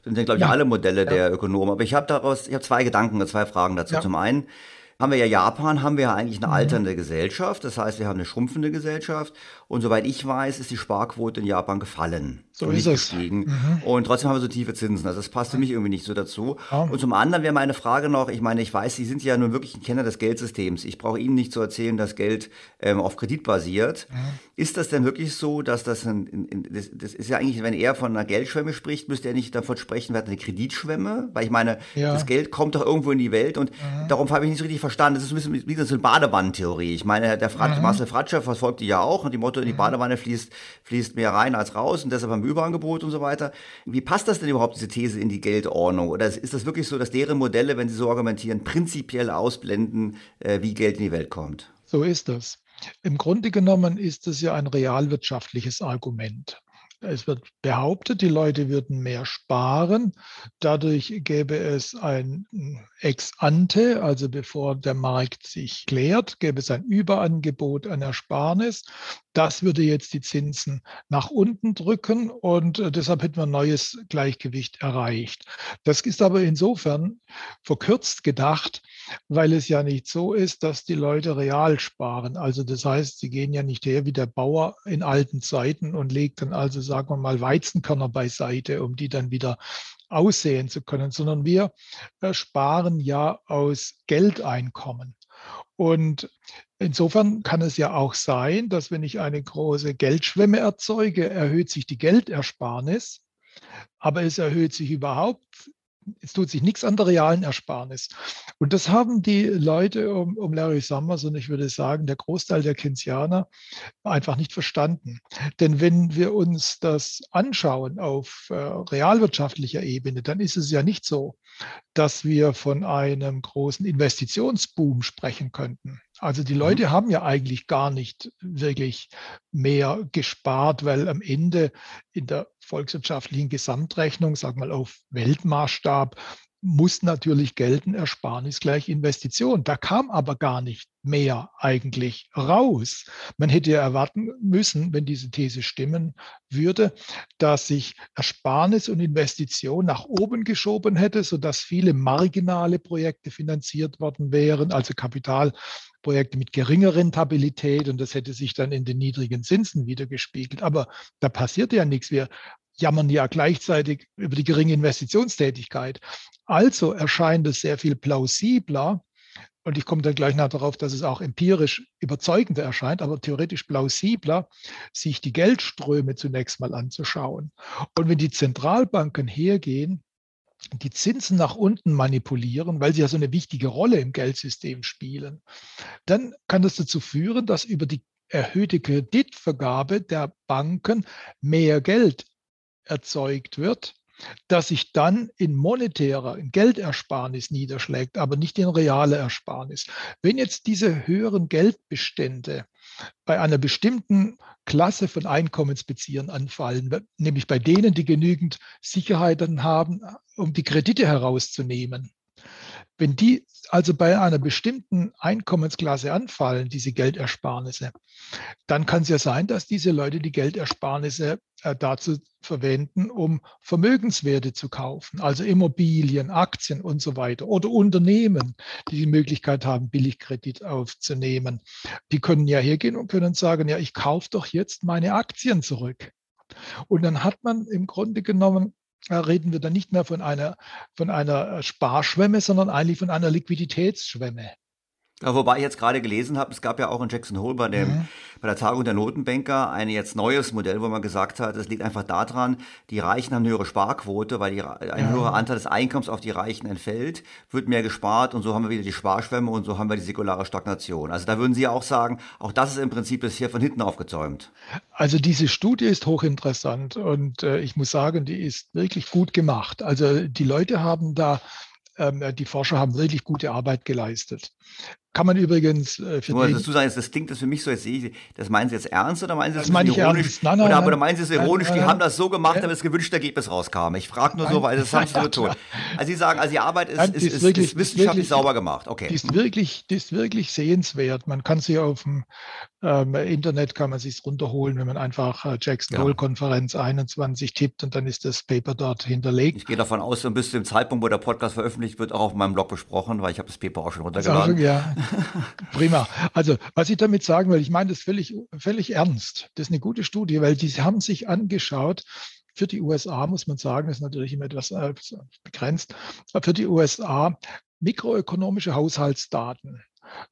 Das sind, glaube ich, ja. alle Modelle ja. der Ökonomen. Aber ich habe daraus, ich habe zwei Gedanken, zwei Fragen dazu. Zum einen, haben wir ja Japan, haben wir ja eigentlich eine mhm. alternde Gesellschaft. Das heißt, wir haben eine schrumpfende Gesellschaft. Und soweit ich weiß, ist die Sparquote in Japan gefallen. So ist es. Gestiegen. Mhm. Und trotzdem haben wir so tiefe Zinsen. Also das passt für mich irgendwie nicht so dazu. Ja. Und zum anderen wäre meine Frage noch, ich meine, ich weiß, Sie sind ja nun wirklich ein Kenner des Geldsystems. Ich brauche Ihnen nicht zu erzählen, dass Geld ähm, auf Kredit basiert. Mhm. Ist das denn wirklich so, dass das, ein, das, das ist ja eigentlich, wenn er von einer Geldschwemme spricht, müsste er nicht davon sprechen, wir hatten eine Kreditschwemme? Weil ich meine, ja. das Geld kommt doch irgendwo in die Welt und mhm. darum habe ich nicht so richtig verstanden. Das ist ein bisschen wie so eine Badewannentheorie. Ich meine, der Frat, mhm. Marcel Fratscher verfolgt die ja auch und die Motto, in die mhm. Badewanne fließt, fließt mehr rein als raus und deshalb haben wir Überangebot und so weiter. Wie passt das denn überhaupt, diese These, in die Geldordnung? Oder ist das wirklich so, dass deren Modelle, wenn sie so argumentieren, prinzipiell ausblenden, äh, wie Geld in die Welt kommt? So ist das. Im Grunde genommen ist es ja ein realwirtschaftliches Argument. Es wird behauptet, die Leute würden mehr sparen. Dadurch gäbe es ein ex ante, also bevor der Markt sich klärt, gäbe es ein Überangebot an Ersparnis. Das würde jetzt die Zinsen nach unten drücken und äh, deshalb hätten wir ein neues Gleichgewicht erreicht. Das ist aber insofern verkürzt gedacht, weil es ja nicht so ist, dass die Leute real sparen. Also das heißt, sie gehen ja nicht her wie der Bauer in alten Zeiten und legt dann also, sagen wir mal, Weizenkörner beiseite, um die dann wieder aussehen zu können, sondern wir äh, sparen ja aus Geldeinkommen. Und insofern kann es ja auch sein, dass wenn ich eine große Geldschwemme erzeuge, erhöht sich die Geldersparnis, aber es erhöht sich überhaupt es tut sich nichts an der realen Ersparnis. Und das haben die Leute um, um Larry Summers und ich würde sagen, der Großteil der Keynesianer einfach nicht verstanden. Denn wenn wir uns das anschauen auf äh, realwirtschaftlicher Ebene, dann ist es ja nicht so, dass wir von einem großen Investitionsboom sprechen könnten. Also die mhm. Leute haben ja eigentlich gar nicht wirklich mehr gespart, weil am Ende in der volkswirtschaftlichen Gesamtrechnung, sag mal auf Weltmaßstab, muss natürlich gelten, Ersparnis gleich Investition. Da kam aber gar nicht mehr eigentlich raus. Man hätte ja erwarten müssen, wenn diese These stimmen würde, dass sich Ersparnis und Investition nach oben geschoben hätte, sodass viele marginale Projekte finanziert worden wären, also Kapitalprojekte mit geringer Rentabilität und das hätte sich dann in den niedrigen Zinsen wiedergespiegelt. Aber da passierte ja nichts. Wir jammern ja gleichzeitig über die geringe Investitionstätigkeit. Also erscheint es sehr viel plausibler, und ich komme dann gleich noch darauf, dass es auch empirisch überzeugender erscheint, aber theoretisch plausibler, sich die Geldströme zunächst mal anzuschauen. Und wenn die Zentralbanken hergehen, die Zinsen nach unten manipulieren, weil sie ja so eine wichtige Rolle im Geldsystem spielen, dann kann das dazu führen, dass über die erhöhte Kreditvergabe der Banken mehr Geld erzeugt wird, das sich dann in monetärer, in Geldersparnis niederschlägt, aber nicht in reale Ersparnis. Wenn jetzt diese höheren Geldbestände bei einer bestimmten Klasse von Einkommensbeziehern anfallen, nämlich bei denen, die genügend Sicherheiten haben, um die Kredite herauszunehmen, wenn die also bei einer bestimmten Einkommensklasse anfallen, diese Geldersparnisse, dann kann es ja sein, dass diese Leute die Geldersparnisse äh, dazu verwenden, um Vermögenswerte zu kaufen, also Immobilien, Aktien und so weiter oder Unternehmen, die die Möglichkeit haben, Billigkredit aufzunehmen. Die können ja hergehen und können sagen, ja, ich kaufe doch jetzt meine Aktien zurück. Und dann hat man im Grunde genommen reden wir dann nicht mehr von einer, von einer Sparschwemme, sondern eigentlich von einer Liquiditätsschwemme. Ja, wobei ich jetzt gerade gelesen habe, es gab ja auch in Jackson Hole bei, dem, mhm. bei der Tagung der Notenbanker ein jetzt neues Modell, wo man gesagt hat, es liegt einfach daran, die Reichen haben eine höhere Sparquote, weil die, ein ja. höherer Anteil des Einkommens auf die Reichen entfällt, wird mehr gespart und so haben wir wieder die Sparschwemme und so haben wir die säkulare Stagnation. Also da würden Sie auch sagen, auch das ist im Prinzip bisher von hinten aufgezäumt. Also diese Studie ist hochinteressant und äh, ich muss sagen, die ist wirklich gut gemacht. Also die Leute haben da ähm, die Forscher haben wirklich gute Arbeit geleistet. Kann man übrigens äh, für Nur, den, du sagst, das klingt das für mich so, jetzt sehe ich, das meinen Sie jetzt ernst oder meinen Sie das, das ironisch? Ernst. Nein, nein, oder, nein, oder meinen Sie es ironisch, nein, die haben das so gemacht, damit das gewünschte Ergebnis rauskam. Ich frage nur so, weil das haben Sie so tun. Also Sie sagen, also die Arbeit ist, ist, ist, wirklich, ist wissenschaftlich wirklich, sauber gemacht. Okay. Die ist, wirklich, die ist wirklich sehenswert. Man kann sie auf dem ähm, Internet, kann man sich runterholen, wenn man einfach äh, Jackson Hole Konferenz 21 tippt und dann ist das Paper dort hinterlegt. Ich gehe davon aus, bis zu dem Zeitpunkt, wo der Podcast veröffentlicht wird, auch auf meinem Blog besprochen, weil ich habe das Paper auch schon runtergeladen. Ja, prima. Also was ich damit sagen will, ich meine das völlig, völlig ernst. Das ist eine gute Studie, weil die haben sich angeschaut, für die USA muss man sagen, das ist natürlich immer etwas äh, begrenzt, für die USA mikroökonomische Haushaltsdaten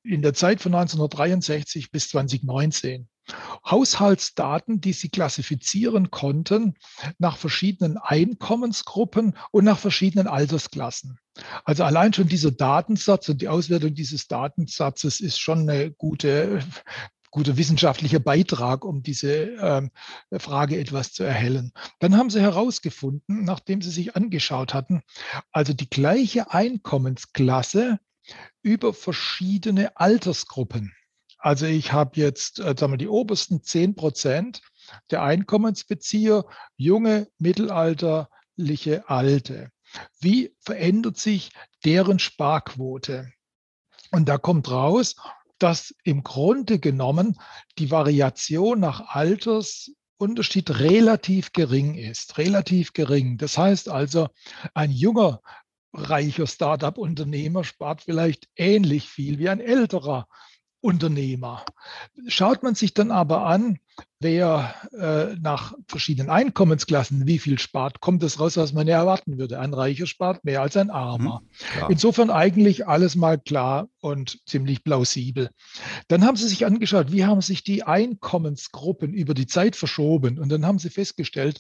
in der Zeit von 1963 bis 2019. Haushaltsdaten, die sie klassifizieren konnten nach verschiedenen Einkommensgruppen und nach verschiedenen Altersklassen. Also allein schon dieser Datensatz und die Auswertung dieses Datensatzes ist schon eine gute guter wissenschaftlicher Beitrag, um diese ähm, Frage etwas zu erhellen. Dann haben sie herausgefunden, nachdem sie sich angeschaut hatten, also die gleiche Einkommensklasse über verschiedene Altersgruppen. Also ich habe jetzt äh, sagen wir, die obersten 10 Prozent der Einkommensbezieher, junge, mittelalterliche, alte. Wie verändert sich deren Sparquote? Und da kommt raus, dass im Grunde genommen die Variation nach Altersunterschied relativ gering ist. Relativ gering. Das heißt also, ein junger, reicher Startup-Unternehmer spart vielleicht ähnlich viel wie ein älterer Unternehmer. Schaut man sich dann aber an, wer äh, nach verschiedenen Einkommensklassen wie viel spart, kommt es raus, was man ja erwarten würde. Ein Reicher spart mehr als ein Armer. Mhm, Insofern eigentlich alles mal klar und ziemlich plausibel. Dann haben sie sich angeschaut, wie haben sich die Einkommensgruppen über die Zeit verschoben. Und dann haben sie festgestellt,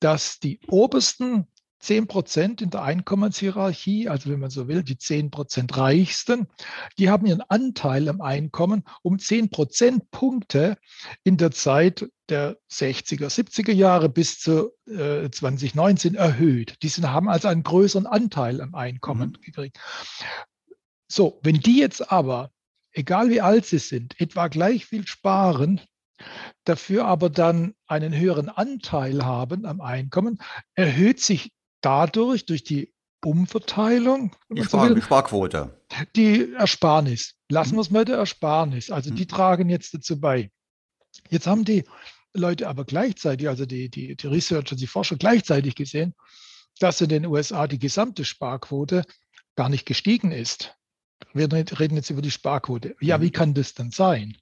dass die obersten 10 Prozent in der Einkommenshierarchie, also wenn man so will, die 10 Prozent Reichsten, die haben ihren Anteil am Einkommen um 10 Prozentpunkte in der Zeit der 60er, 70er Jahre bis zu äh, 2019 erhöht. Die sind, haben also einen größeren Anteil am Einkommen mhm. gekriegt. So, wenn die jetzt aber, egal wie alt sie sind, etwa gleich viel sparen, dafür aber dann einen höheren Anteil haben am Einkommen, erhöht sich dadurch, durch die Umverteilung, die, Spar will, Sparquote. Die Ersparnis. Lassen mhm. wir es mal der Ersparnis. Also die mhm. tragen jetzt dazu bei. Jetzt haben die Leute aber gleichzeitig, also die, die, die Researcher, die Forscher gleichzeitig gesehen, dass in den USA die gesamte Sparquote gar nicht gestiegen ist. Wir reden jetzt über die Sparquote. Ja, wie mhm. kann das denn sein?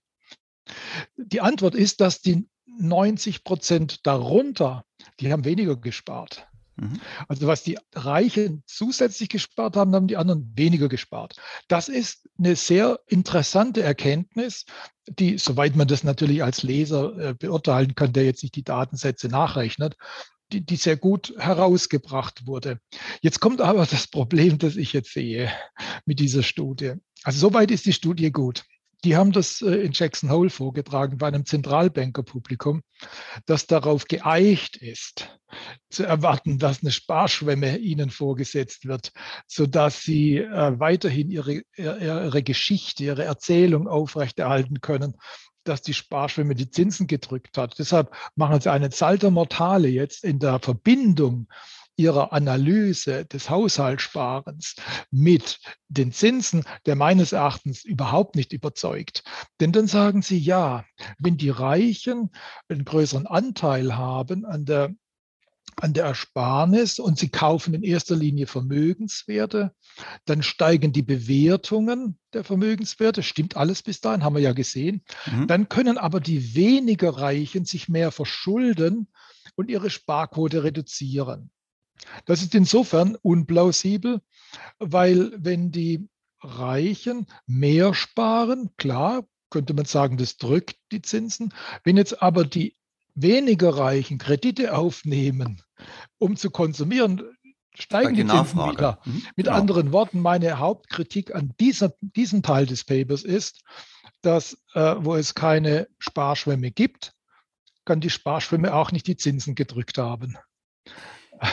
Die Antwort ist, dass die 90 Prozent darunter, die haben weniger gespart. Mhm. Also was die Reichen zusätzlich gespart haben, haben die anderen weniger gespart. Das ist eine sehr interessante Erkenntnis, die, soweit man das natürlich als Leser äh, beurteilen kann, der jetzt nicht die Datensätze nachrechnet, die, die sehr gut herausgebracht wurde. Jetzt kommt aber das Problem, das ich jetzt sehe mit dieser Studie. Also soweit ist die Studie gut. Die haben das äh, in Jackson Hole vorgetragen bei einem Zentralbankerpublikum, das darauf geeicht ist, zu erwarten, dass eine Sparschwemme ihnen vorgesetzt wird, sodass sie äh, weiterhin ihre, ihre Geschichte, ihre Erzählung aufrechterhalten können, dass die Sparschwemme die Zinsen gedrückt hat. Deshalb machen sie eine Salter Mortale jetzt in der Verbindung ihrer Analyse des Haushaltssparens mit den Zinsen, der meines Erachtens überhaupt nicht überzeugt. Denn dann sagen sie, ja, wenn die Reichen einen größeren Anteil haben an der an der Ersparnis und sie kaufen in erster Linie Vermögenswerte, dann steigen die Bewertungen der Vermögenswerte, stimmt alles bis dahin, haben wir ja gesehen. Mhm. Dann können aber die weniger Reichen sich mehr verschulden und ihre Sparquote reduzieren. Das ist insofern unplausibel, weil wenn die Reichen mehr sparen, klar, könnte man sagen, das drückt die Zinsen. Wenn jetzt aber die weniger Reichen Kredite aufnehmen, um zu konsumieren, steigen die, die Zinsen wieder. Mhm, Mit genau. anderen Worten, meine Hauptkritik an dieser, diesem Teil des Papers ist, dass äh, wo es keine Sparschwemme gibt, kann die Sparschwemme auch nicht die Zinsen gedrückt haben.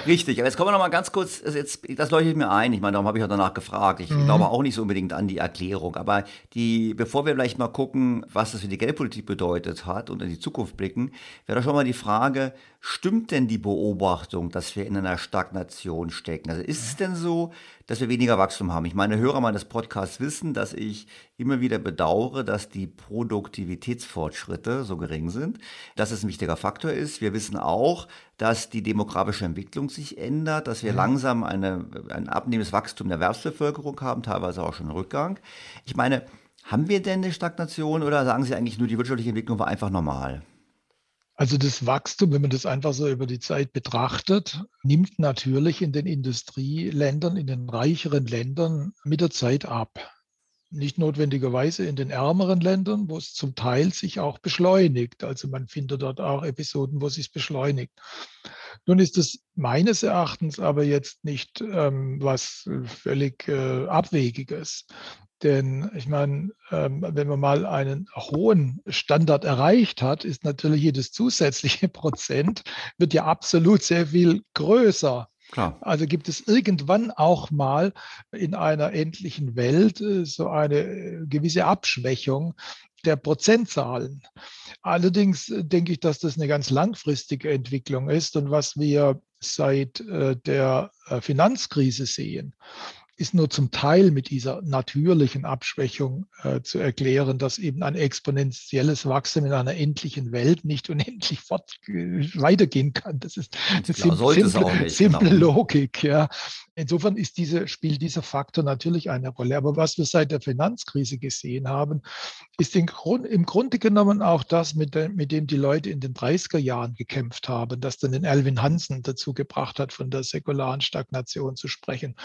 Richtig, aber jetzt kommen wir noch mal ganz kurz, also jetzt, das leuchtet mir ein, ich meine, darum habe ich auch danach gefragt. Ich mhm. glaube auch nicht so unbedingt an die Erklärung, aber die, bevor wir vielleicht mal gucken, was das für die Geldpolitik bedeutet hat und in die Zukunft blicken, wäre da schon mal die Frage, stimmt denn die Beobachtung, dass wir in einer Stagnation stecken? Also ist es denn so, dass wir weniger Wachstum haben? Ich meine, Hörer meines Podcasts wissen, dass ich immer wieder bedauere, dass die Produktivitätsfortschritte so gering sind, dass es ein wichtiger Faktor ist. Wir wissen auch, dass die demografische Entwicklung sich ändert, dass wir langsam eine, ein abnehmendes Wachstum der Erwerbsbevölkerung haben, teilweise auch schon Rückgang. Ich meine, haben wir denn eine Stagnation oder sagen Sie eigentlich nur, die wirtschaftliche Entwicklung war einfach normal? Also das Wachstum, wenn man das einfach so über die Zeit betrachtet, nimmt natürlich in den Industrieländern, in den reicheren Ländern mit der Zeit ab. Nicht notwendigerweise in den ärmeren Ländern, wo es zum Teil sich auch beschleunigt. Also man findet dort auch Episoden, wo es sich beschleunigt. Nun ist es meines Erachtens aber jetzt nicht ähm, was völlig äh, Abwegiges. Denn ich meine, ähm, wenn man mal einen hohen Standard erreicht hat, ist natürlich jedes zusätzliche Prozent, wird ja absolut sehr viel größer. Klar. Also gibt es irgendwann auch mal in einer endlichen Welt äh, so eine äh, gewisse Abschwächung der Prozentzahlen. Allerdings äh, denke ich, dass das eine ganz langfristige Entwicklung ist und was wir seit der Finanzkrise sehen, ist nur zum Teil mit dieser natürlichen Abschwächung äh, zu erklären, dass eben ein exponentielles Wachstum in einer endlichen Welt nicht unendlich fort, weitergehen kann. Das ist eine Klar, simple, simple genau. Logik. Ja. Insofern ist diese, spielt dieser Faktor natürlich eine Rolle. Aber was wir seit der Finanzkrise gesehen haben, ist Grund, im Grunde genommen auch das, mit, de, mit dem die Leute in den 30er Jahren gekämpft haben, das dann den Alvin Hansen dazu gebracht hat, von der säkularen Stagnation zu sprechen.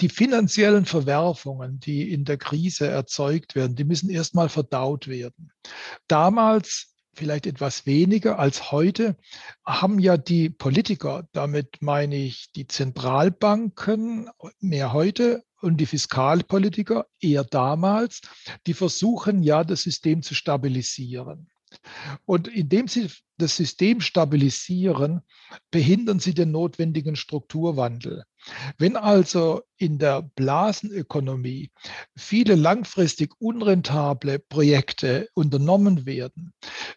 Die finanziellen Verwerfungen, die in der Krise erzeugt werden, die müssen erstmal verdaut werden. Damals vielleicht etwas weniger als heute, haben ja die Politiker, damit meine ich die Zentralbanken mehr heute und die Fiskalpolitiker eher damals, die versuchen ja, das System zu stabilisieren. Und indem sie das System stabilisieren, behindern sie den notwendigen Strukturwandel. Wenn also in der Blasenökonomie viele langfristig unrentable Projekte unternommen werden,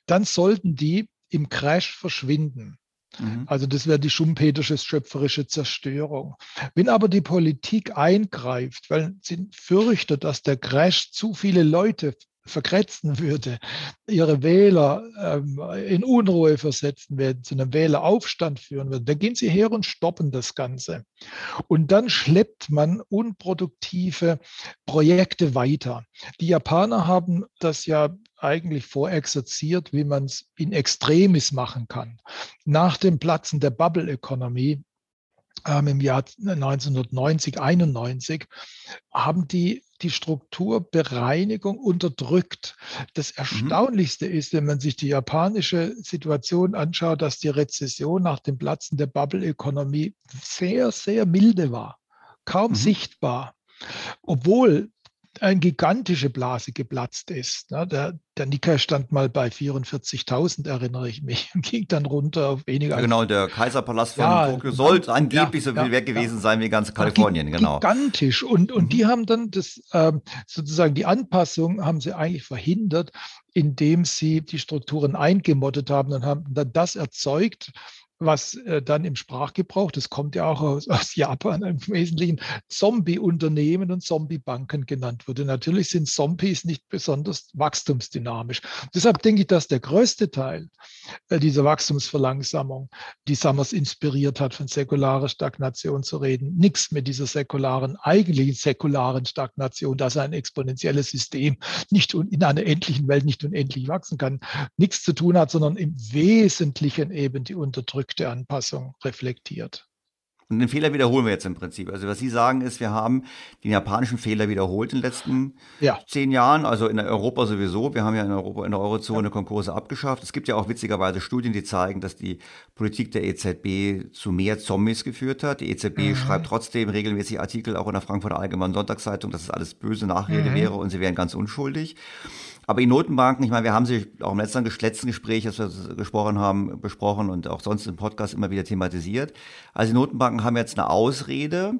dann sollten die im Crash verschwinden. Mhm. Also das wäre die schumpeterische schöpferische Zerstörung. Wenn aber die Politik eingreift, weil sie fürchtet, dass der Crash zu viele Leute verkretzen würde, ihre Wähler ähm, in Unruhe versetzen werden, zu einem Wähleraufstand führen würden, dann gehen sie her und stoppen das Ganze. Und dann schleppt man unproduktive Projekte weiter. Die Japaner haben das ja eigentlich vorexerziert, wie man es in Extremis machen kann. Nach dem Platzen der Bubble Economy im Jahr 1990, 91, haben die die Strukturbereinigung unterdrückt. Das mhm. Erstaunlichste ist, wenn man sich die japanische Situation anschaut, dass die Rezession nach dem Platzen der Bubble-Ökonomie sehr, sehr milde war, kaum mhm. sichtbar. Obwohl eine gigantische Blase geplatzt ist. Ne? Der, der Nikkei stand mal bei 44.000, erinnere ich mich, und ging dann runter auf weniger. Ja, genau, der Kaiserpalast von ja, Tokio soll angeblich ja, so viel weg gewesen sein wie ganz Kalifornien, genau. Gigantisch. Und, und mhm. die haben dann das, ähm, sozusagen die Anpassung haben sie eigentlich verhindert, indem sie die Strukturen eingemottet haben und haben dann das erzeugt, was äh, dann im Sprachgebrauch, das kommt ja auch aus, aus Japan im Wesentlichen, Zombie-Unternehmen und Zombie-Banken genannt wurde. Natürlich sind Zombies nicht besonders wachstumsdynamisch. Deshalb denke ich, dass der größte Teil äh, dieser Wachstumsverlangsamung, die Summers inspiriert hat, von säkularer Stagnation zu reden, nichts mit dieser säkularen, eigentlichen säkularen Stagnation, dass ein exponentielles System nicht in einer endlichen Welt nicht unendlich wachsen kann, nichts zu tun hat, sondern im Wesentlichen eben die Unterdrückung verrückte Anpassung reflektiert. Und den Fehler wiederholen wir jetzt im Prinzip. Also was Sie sagen ist, wir haben den japanischen Fehler wiederholt in den letzten ja. zehn Jahren, also in Europa sowieso. Wir haben ja in Europa, in der Eurozone ja. Konkurse abgeschafft. Es gibt ja auch witzigerweise Studien, die zeigen, dass die Politik der EZB zu mehr Zombies geführt hat. Die EZB mhm. schreibt trotzdem regelmäßig Artikel auch in der Frankfurter Allgemeinen Sonntagszeitung, dass es alles böse Nachrede mhm. wäre und sie wären ganz unschuldig. Aber die Notenbanken, ich meine, wir haben sie auch im letzten, letzten Gespräch, als wir gesprochen haben, besprochen und auch sonst im Podcast immer wieder thematisiert. Also die Notenbanken haben jetzt eine Ausrede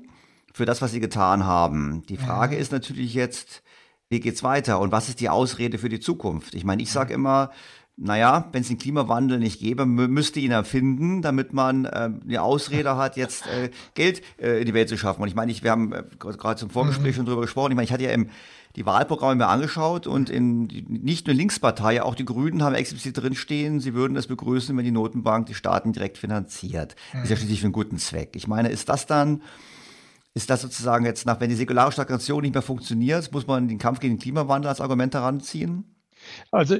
für das, was sie getan haben. Die Frage mhm. ist natürlich jetzt, wie geht's weiter und was ist die Ausrede für die Zukunft? Ich meine, ich sage immer, naja, wenn es den Klimawandel nicht gäbe, müsste ihn erfinden, damit man äh, eine Ausrede hat, jetzt äh, Geld äh, in die Welt zu schaffen. Und ich meine, ich, wir haben äh, gerade zum Vorgespräch mhm. schon drüber gesprochen. Ich meine, ich hatte ja im die Wahlprogramme mir angeschaut und in die, nicht nur Linkspartei, auch die Grünen haben explizit drinstehen, sie würden es begrüßen, wenn die Notenbank die Staaten direkt finanziert. Mhm. Ist ja schließlich für einen guten Zweck. Ich meine, ist das dann, ist das sozusagen jetzt nach, wenn die säkulare Stagnation nicht mehr funktioniert, muss man den Kampf gegen den Klimawandel als Argument heranziehen? Also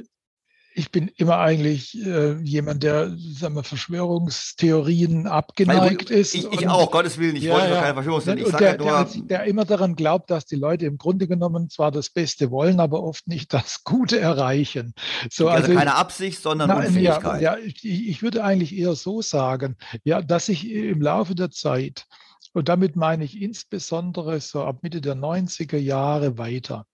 ich bin immer eigentlich äh, jemand, der sagen wir, Verschwörungstheorien abgeneigt ist. Ich, ich auch, Gottes Willen, ich ja, wollte ja. keine Verschwörungstheorien. Ich der, ja der, der, immer daran glaubt, dass die Leute im Grunde genommen zwar das Beste wollen, aber oft nicht das Gute erreichen. So, also, also keine ich, Absicht, sondern na, Unfähigkeit. Ja, ich, ich würde eigentlich eher so sagen, ja, dass sich im Laufe der Zeit und damit meine ich insbesondere so ab Mitte der 90er Jahre weiter.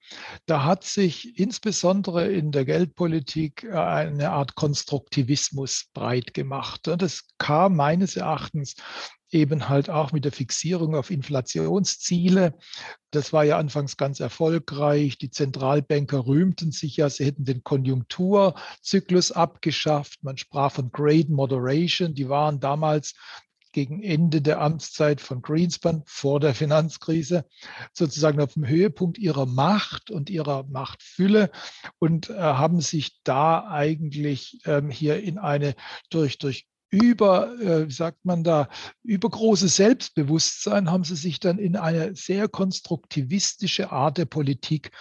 Da hat sich insbesondere in der Geldpolitik äh, eine Art Konstruktivismus breit gemacht. Und das kam meines Erachtens eben halt auch mit der Fixierung auf Inflationsziele. Das war ja anfangs ganz erfolgreich. Die Zentralbanker rühmten sich ja, sie hätten den Konjunkturzyklus abgeschafft. Man sprach von Great Moderation. Die waren damals gegen Ende der Amtszeit von Greenspan vor der Finanzkrise sozusagen auf dem Höhepunkt ihrer Macht und ihrer Machtfülle und äh, haben sich da eigentlich ähm, hier in eine durch, durch über, äh, wie sagt man da, übergroße Selbstbewusstsein haben sie sich dann in eine sehr konstruktivistische Art der Politik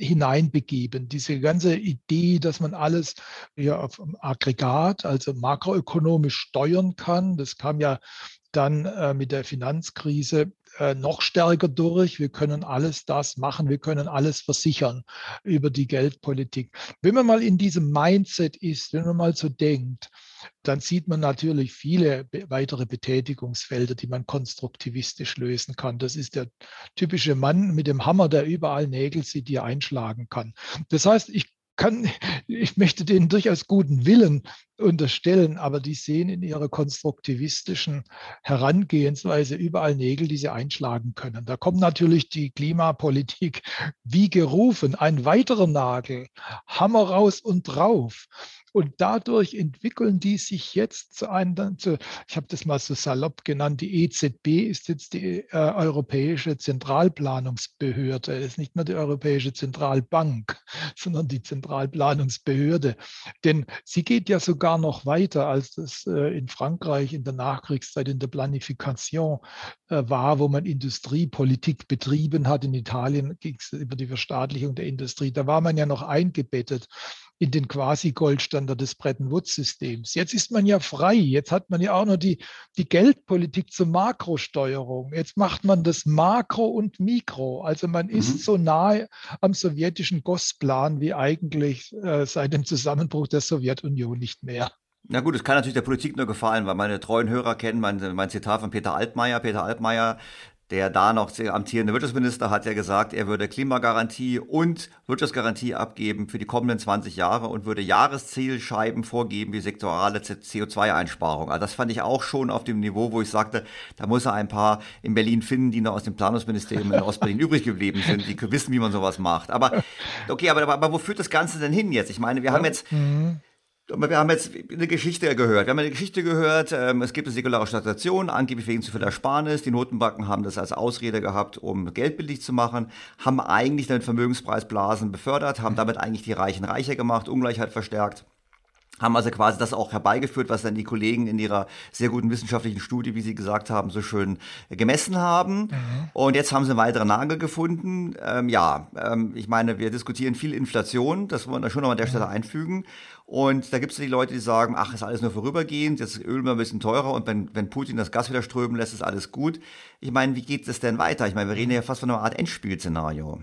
hineinbegeben. Diese ganze Idee, dass man alles ja, auf Aggregat, also makroökonomisch steuern kann, das kam ja dann äh, mit der Finanzkrise äh, noch stärker durch. Wir können alles das machen, wir können alles versichern über die Geldpolitik. Wenn man mal in diesem Mindset ist, wenn man mal so denkt, dann sieht man natürlich viele weitere Betätigungsfelder, die man konstruktivistisch lösen kann. Das ist der typische Mann mit dem Hammer, der überall Nägel sieht, die er einschlagen kann. Das heißt, ich kann, ich möchte denen durchaus guten Willen unterstellen, aber die sehen in ihrer konstruktivistischen Herangehensweise überall Nägel, die sie einschlagen können. Da kommt natürlich die Klimapolitik wie gerufen, ein weiterer Nagel, Hammer raus und drauf. Und dadurch entwickeln die sich jetzt zu einem, zu, ich habe das mal so salopp genannt, die EZB ist jetzt die äh, Europäische Zentralplanungsbehörde. Es ist nicht mehr die Europäische Zentralbank, sondern die Zentralplanungsbehörde. Denn sie geht ja sogar noch weiter, als das äh, in Frankreich in der Nachkriegszeit in der Planifikation äh, war, wo man Industriepolitik betrieben hat. In Italien ging es über die Verstaatlichung der Industrie. Da war man ja noch eingebettet in den Quasi-Goldstandard des Bretton Woods-Systems. Jetzt ist man ja frei. Jetzt hat man ja auch noch die, die Geldpolitik zur Makrosteuerung. Jetzt macht man das Makro und Mikro. Also man mhm. ist so nahe am sowjetischen Gosplan wie eigentlich äh, seit dem Zusammenbruch der Sowjetunion nicht mehr. Na gut, es kann natürlich der Politik nur gefallen, weil meine treuen Hörer kennen mein, mein Zitat von Peter Altmaier. Peter Altmaier der da noch amtierende Wirtschaftsminister hat ja gesagt, er würde Klimagarantie und Wirtschaftsgarantie abgeben für die kommenden 20 Jahre und würde Jahreszielscheiben vorgeben wie sektorale CO2-Einsparung. Also das fand ich auch schon auf dem Niveau, wo ich sagte, da muss er ein paar in Berlin finden, die noch aus dem Planungsministerium in Ostberlin übrig geblieben sind, die wissen, wie man sowas macht. Aber okay, aber, aber wo führt das Ganze denn hin jetzt? Ich meine, wir haben jetzt mhm. Wir haben jetzt eine Geschichte gehört. Wir haben eine Geschichte gehört, ähm, es gibt eine säkulare Statation, angeblich wegen zu viel Ersparnis. Die Notenbanken haben das als Ausrede gehabt, um Geld billig zu machen, haben eigentlich damit Vermögenspreisblasen befördert, haben damit eigentlich die Reichen reicher gemacht, Ungleichheit verstärkt haben also quasi das auch herbeigeführt, was dann die Kollegen in ihrer sehr guten wissenschaftlichen Studie, wie sie gesagt haben, so schön gemessen haben. Mhm. Und jetzt haben sie einen weiteren Nagel gefunden. Ähm, ja, ähm, ich meine, wir diskutieren viel Inflation, das wollen wir schon noch an der Stelle mhm. einfügen. Und da gibt es die Leute, die sagen, ach, ist alles nur vorübergehend, jetzt ist Öl mal ein bisschen teurer und wenn, wenn Putin das Gas wieder strömen lässt, ist alles gut. Ich meine, wie geht es denn weiter? Ich meine, wir reden ja fast von einer Art Endspielszenario.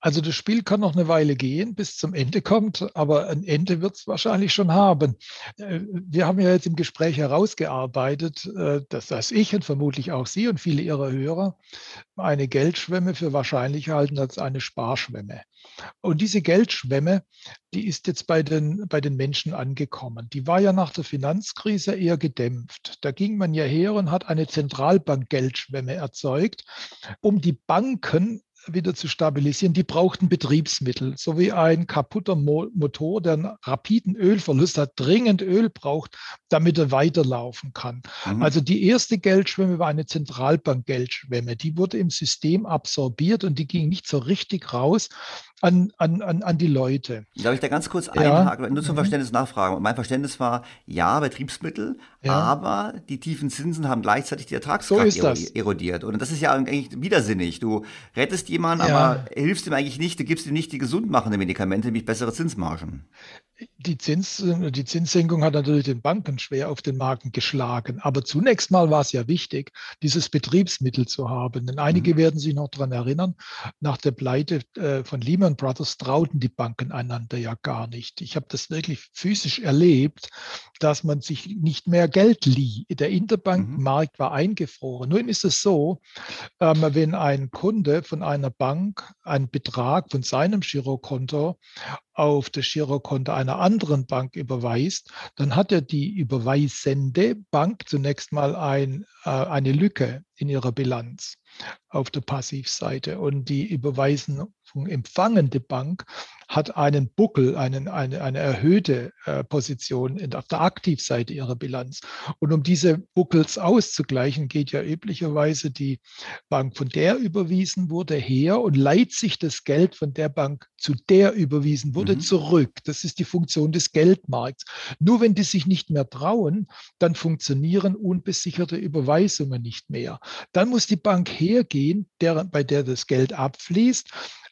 Also das Spiel kann noch eine Weile gehen, bis zum Ende kommt, aber ein Ende wird es wahrscheinlich schon haben. Äh, wir haben ja jetzt im Gespräch herausgearbeitet, äh, dass das ich und vermutlich auch Sie und viele Ihrer Hörer eine Geldschwemme für wahrscheinlicher halten als eine Sparschwemme. Und diese Geldschwemme, die ist jetzt bei den, bei den Menschen angekommen. Die war ja nach der Finanzkrise eher gedämpft. Da ging man ja her und hat eine Zentralbank-Geldschwemme erzeugt, um die Banken wieder zu stabilisieren, die brauchten Betriebsmittel, so wie ein kaputter Motor, der einen rapiden Ölverlust hat, dringend Öl braucht, damit er weiterlaufen kann. Mhm. Also die erste Geldschwemme war eine Zentralbank-Geldschwemme. Die wurde im System absorbiert und die ging nicht so richtig raus an, an, an, an die Leute. Darf ich da ganz kurz einhaken, ja. nur zum mhm. Verständnis nachfragen? Mein Verständnis war, ja, Betriebsmittel, ja. aber die tiefen Zinsen haben gleichzeitig die Ertragskraft so erodiert. Und das ist ja eigentlich widersinnig. Du rettest jemanden, ja. aber hilfst ihm eigentlich nicht, du gibst ihm nicht die gesund machende Medikamente, nämlich bessere Zinsmargen die, Zins, die Zinssenkung hat natürlich den Banken schwer auf den Magen geschlagen. Aber zunächst mal war es ja wichtig, dieses Betriebsmittel zu haben. Denn einige mhm. werden sich noch daran erinnern, nach der Pleite äh, von Lehman Brothers trauten die Banken einander ja gar nicht. Ich habe das wirklich physisch erlebt, dass man sich nicht mehr Geld lieh. Der Interbankmarkt mhm. war eingefroren. Nun ist es so, ähm, wenn ein Kunde von einer Bank einen Betrag von seinem Girokonto auf das Girokonto einer anderen Bank überweist, dann hat ja die überweisende Bank zunächst mal ein, äh, eine Lücke in ihrer Bilanz auf der Passivseite und die Überweisung empfangende Bank hat einen Buckel, einen, eine, eine erhöhte äh, Position in, auf der Aktivseite ihrer Bilanz. Und um diese Buckels auszugleichen, geht ja üblicherweise die Bank, von der überwiesen wurde, her und leiht sich das Geld von der Bank, zu der überwiesen wurde, mhm. zurück. Das ist die Funktion des Geldmarkts. Nur wenn die sich nicht mehr trauen, dann funktionieren unbesicherte Überweisungen nicht mehr. Dann muss die Bank hergehen, der, bei der das Geld abfließt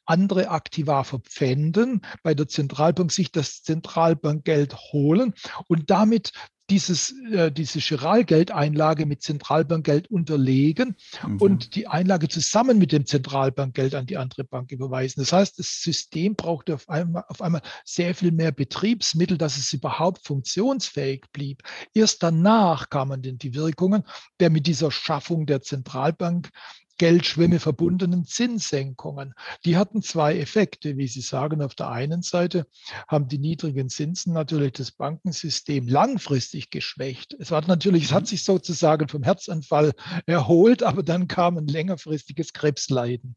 andere Aktiva verpfänden, bei der Zentralbank sich das Zentralbankgeld holen und damit dieses, äh, diese Giralgeldeinlage mit Zentralbankgeld unterlegen mhm. und die Einlage zusammen mit dem Zentralbankgeld an die andere Bank überweisen. Das heißt, das System brauchte auf einmal, auf einmal sehr viel mehr Betriebsmittel, dass es überhaupt funktionsfähig blieb. Erst danach kamen denn die Wirkungen der mit dieser Schaffung der Zentralbank Geldschwemme verbundenen Zinssenkungen. Die hatten zwei Effekte, wie Sie sagen. Auf der einen Seite haben die niedrigen Zinsen natürlich das Bankensystem langfristig geschwächt. Es war natürlich, es hat sich sozusagen vom Herzanfall erholt, aber dann kam ein längerfristiges Krebsleiden.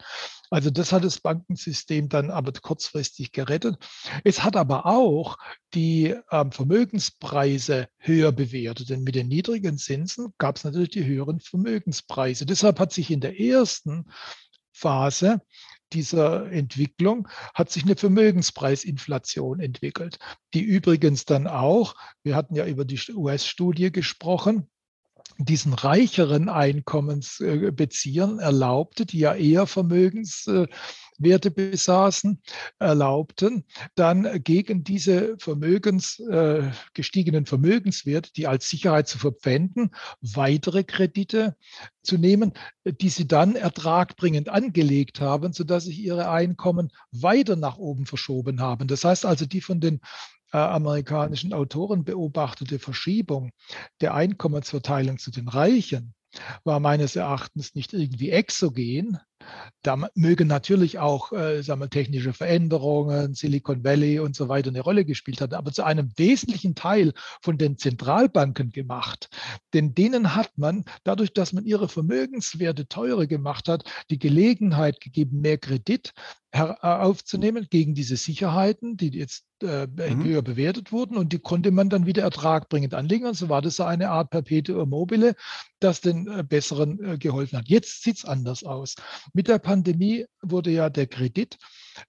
Also das hat das Bankensystem dann aber kurzfristig gerettet. Es hat aber auch die ähm, Vermögenspreise höher bewertet, denn mit den niedrigen Zinsen gab es natürlich die höheren Vermögenspreise. Deshalb hat sich in der ersten Phase dieser Entwicklung hat sich eine Vermögenspreisinflation entwickelt, die übrigens dann auch, wir hatten ja über die US-Studie gesprochen, diesen reicheren Einkommensbeziehern erlaubte, die ja eher Vermögenswerte besaßen, erlaubten, dann gegen diese Vermögens, äh, gestiegenen Vermögenswerte, die als Sicherheit zu verpfänden, weitere Kredite zu nehmen, die sie dann ertragbringend angelegt haben, sodass sich ihre Einkommen weiter nach oben verschoben haben. Das heißt also, die von den äh, amerikanischen Autoren beobachtete Verschiebung der Einkommensverteilung zu den Reichen war meines Erachtens nicht irgendwie exogen, da mögen natürlich auch äh, sagen wir, technische Veränderungen, Silicon Valley und so weiter eine Rolle gespielt haben, aber zu einem wesentlichen Teil von den Zentralbanken gemacht. Denn denen hat man, dadurch, dass man ihre Vermögenswerte teurer gemacht hat, die Gelegenheit gegeben, mehr Kredit äh, aufzunehmen gegen diese Sicherheiten, die jetzt äh, mhm. höher bewertet wurden und die konnte man dann wieder ertragbringend anlegen. Und so war das eine Art Perpetuum mobile, das den äh, Besseren äh, geholfen hat. Jetzt sieht es anders aus. Mit der Pandemie wurde ja der Kredit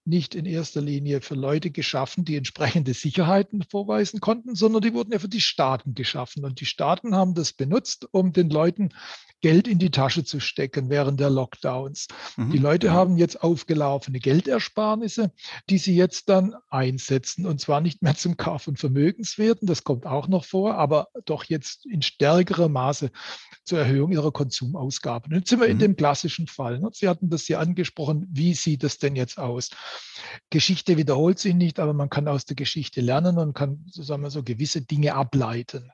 nicht in erster Linie für Leute geschaffen, die entsprechende Sicherheiten vorweisen konnten, sondern die wurden ja für die Staaten geschaffen. Und die Staaten haben das benutzt, um den Leuten Geld in die Tasche zu stecken während der Lockdowns. Mhm. Die Leute haben jetzt aufgelaufene Geldersparnisse, die sie jetzt dann einsetzen. Und zwar nicht mehr zum Kauf von Vermögenswerten, das kommt auch noch vor, aber doch jetzt in stärkerem Maße zur Erhöhung ihrer Konsumausgaben. Jetzt sind wir mhm. in dem klassischen Fall. Ne? Sie hatten das ja angesprochen, wie sieht das denn jetzt aus? Geschichte wiederholt sich nicht, aber man kann aus der Geschichte lernen und kann sagen so gewisse Dinge ableiten.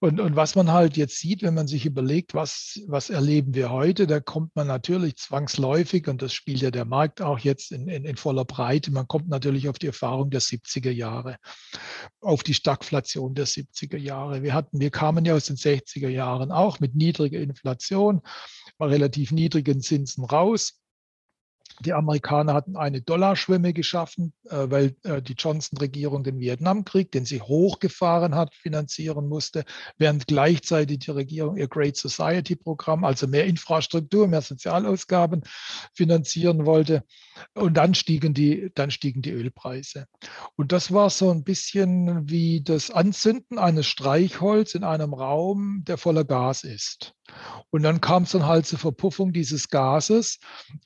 Und, und was man halt jetzt sieht, wenn man sich überlegt, was, was erleben wir heute, da kommt man natürlich zwangsläufig, und das spielt ja der Markt auch jetzt in, in, in voller Breite, man kommt natürlich auf die Erfahrung der 70er Jahre, auf die Stagflation der 70er Jahre. Wir hatten, wir kamen ja aus den 60er Jahren auch mit niedriger Inflation, relativ niedrigen Zinsen raus. Die Amerikaner hatten eine Dollarschwemme geschaffen, äh, weil äh, die Johnson-Regierung den Vietnamkrieg, den sie hochgefahren hat, finanzieren musste, während gleichzeitig die Regierung ihr Great Society-Programm, also mehr Infrastruktur, mehr Sozialausgaben finanzieren wollte. Und dann stiegen die, dann stiegen die Ölpreise. Und das war so ein bisschen wie das Anzünden eines Streichholz in einem Raum, der voller Gas ist. Und dann kam es dann halt zur Verpuffung dieses Gases,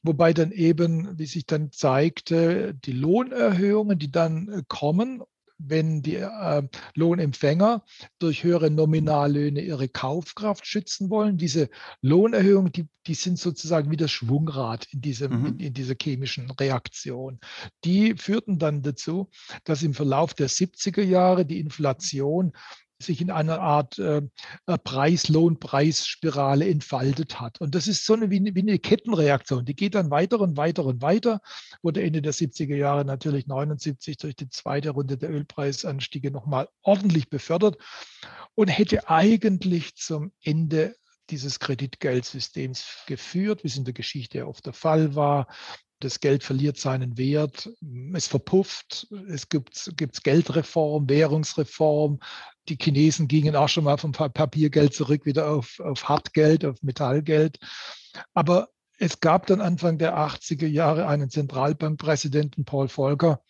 wobei dann eben, wie sich dann zeigte, die Lohnerhöhungen, die dann äh, kommen, wenn die äh, Lohnempfänger durch höhere Nominallöhne ihre Kaufkraft schützen wollen. Diese Lohnerhöhungen, die, die sind sozusagen wie das Schwungrad in, diesem, mhm. in, in dieser chemischen Reaktion. Die führten dann dazu, dass im Verlauf der 70er Jahre die Inflation sich in einer Art äh, äh, Preis-Lohn-Preisspirale entfaltet hat. Und das ist so eine, wie, eine, wie eine Kettenreaktion. Die geht dann weiter und weiter und weiter. Wurde Ende der 70er Jahre natürlich 79 durch die zweite Runde der Ölpreisanstiege nochmal ordentlich befördert und hätte eigentlich zum Ende dieses Kreditgeldsystems geführt, wie es in der Geschichte oft der Fall war das Geld verliert seinen Wert, es verpufft, es gibt, gibt Geldreform, Währungsreform. Die Chinesen gingen auch schon mal vom Papiergeld zurück wieder auf, auf Hartgeld, auf Metallgeld. Aber es gab dann Anfang der 80er Jahre einen Zentralbankpräsidenten, Paul Volcker,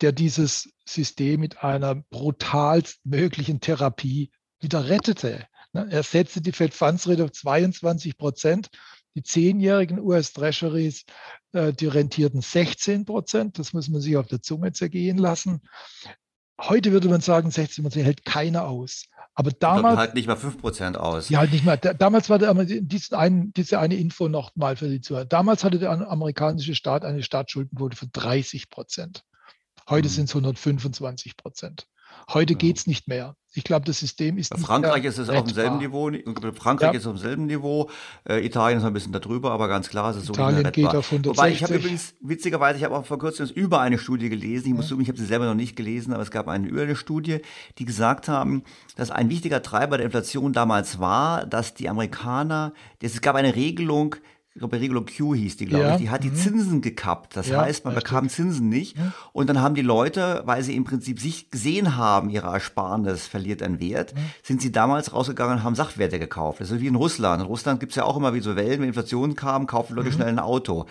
der dieses System mit einer brutalst möglichen Therapie wieder rettete. Er setzte die Fed Funds Rate auf 22 Prozent die zehnjährigen US-Treasuries, äh, die rentierten 16 Prozent. Das muss man sich auf der Zunge zergehen lassen. Heute würde man sagen, 16 Prozent hält keiner aus. Aber damals. halt nicht mal 5 Prozent aus. Ja, halt nicht mal. Damals war der, diese, ein, diese eine Info noch mal für die Zuhörer. Damals hatte der amerikanische Staat eine Staatsschuldenquote von 30 Prozent. Heute mhm. sind es 125 Prozent. Heute ja. geht es nicht mehr. Ich glaube, das System ist. Bei Frankreich ist es auf demselben Niveau. Frankreich ja. ist auf demselben Niveau. Äh, Italien ist ein bisschen darüber, aber ganz klar ist es so Italien geht auf 160. Wobei ich habe übrigens witzigerweise, ich habe auch vor kurzem über eine Studie gelesen. Ich muss zugeben, ich habe sie selber noch nicht gelesen, aber es gab eine über eine Studie, die gesagt haben, dass ein wichtiger Treiber der Inflation damals war, dass die Amerikaner, es gab eine Regelung, glaube, Regelung Q hieß die, glaube ja. ich, die hat die mhm. Zinsen gekappt. Das ja, heißt, man bekam Zinsen nicht. Ja. Und dann haben die Leute, weil sie im Prinzip sich gesehen haben, ihre Ersparnis verliert an Wert, sind sie damals rausgegangen und haben Sachwerte gekauft. Das ist wie in Russland. In Russland gibt es ja auch immer wie so Wellen, wenn Inflation kam, kaufen Leute mhm. schnell ein Auto.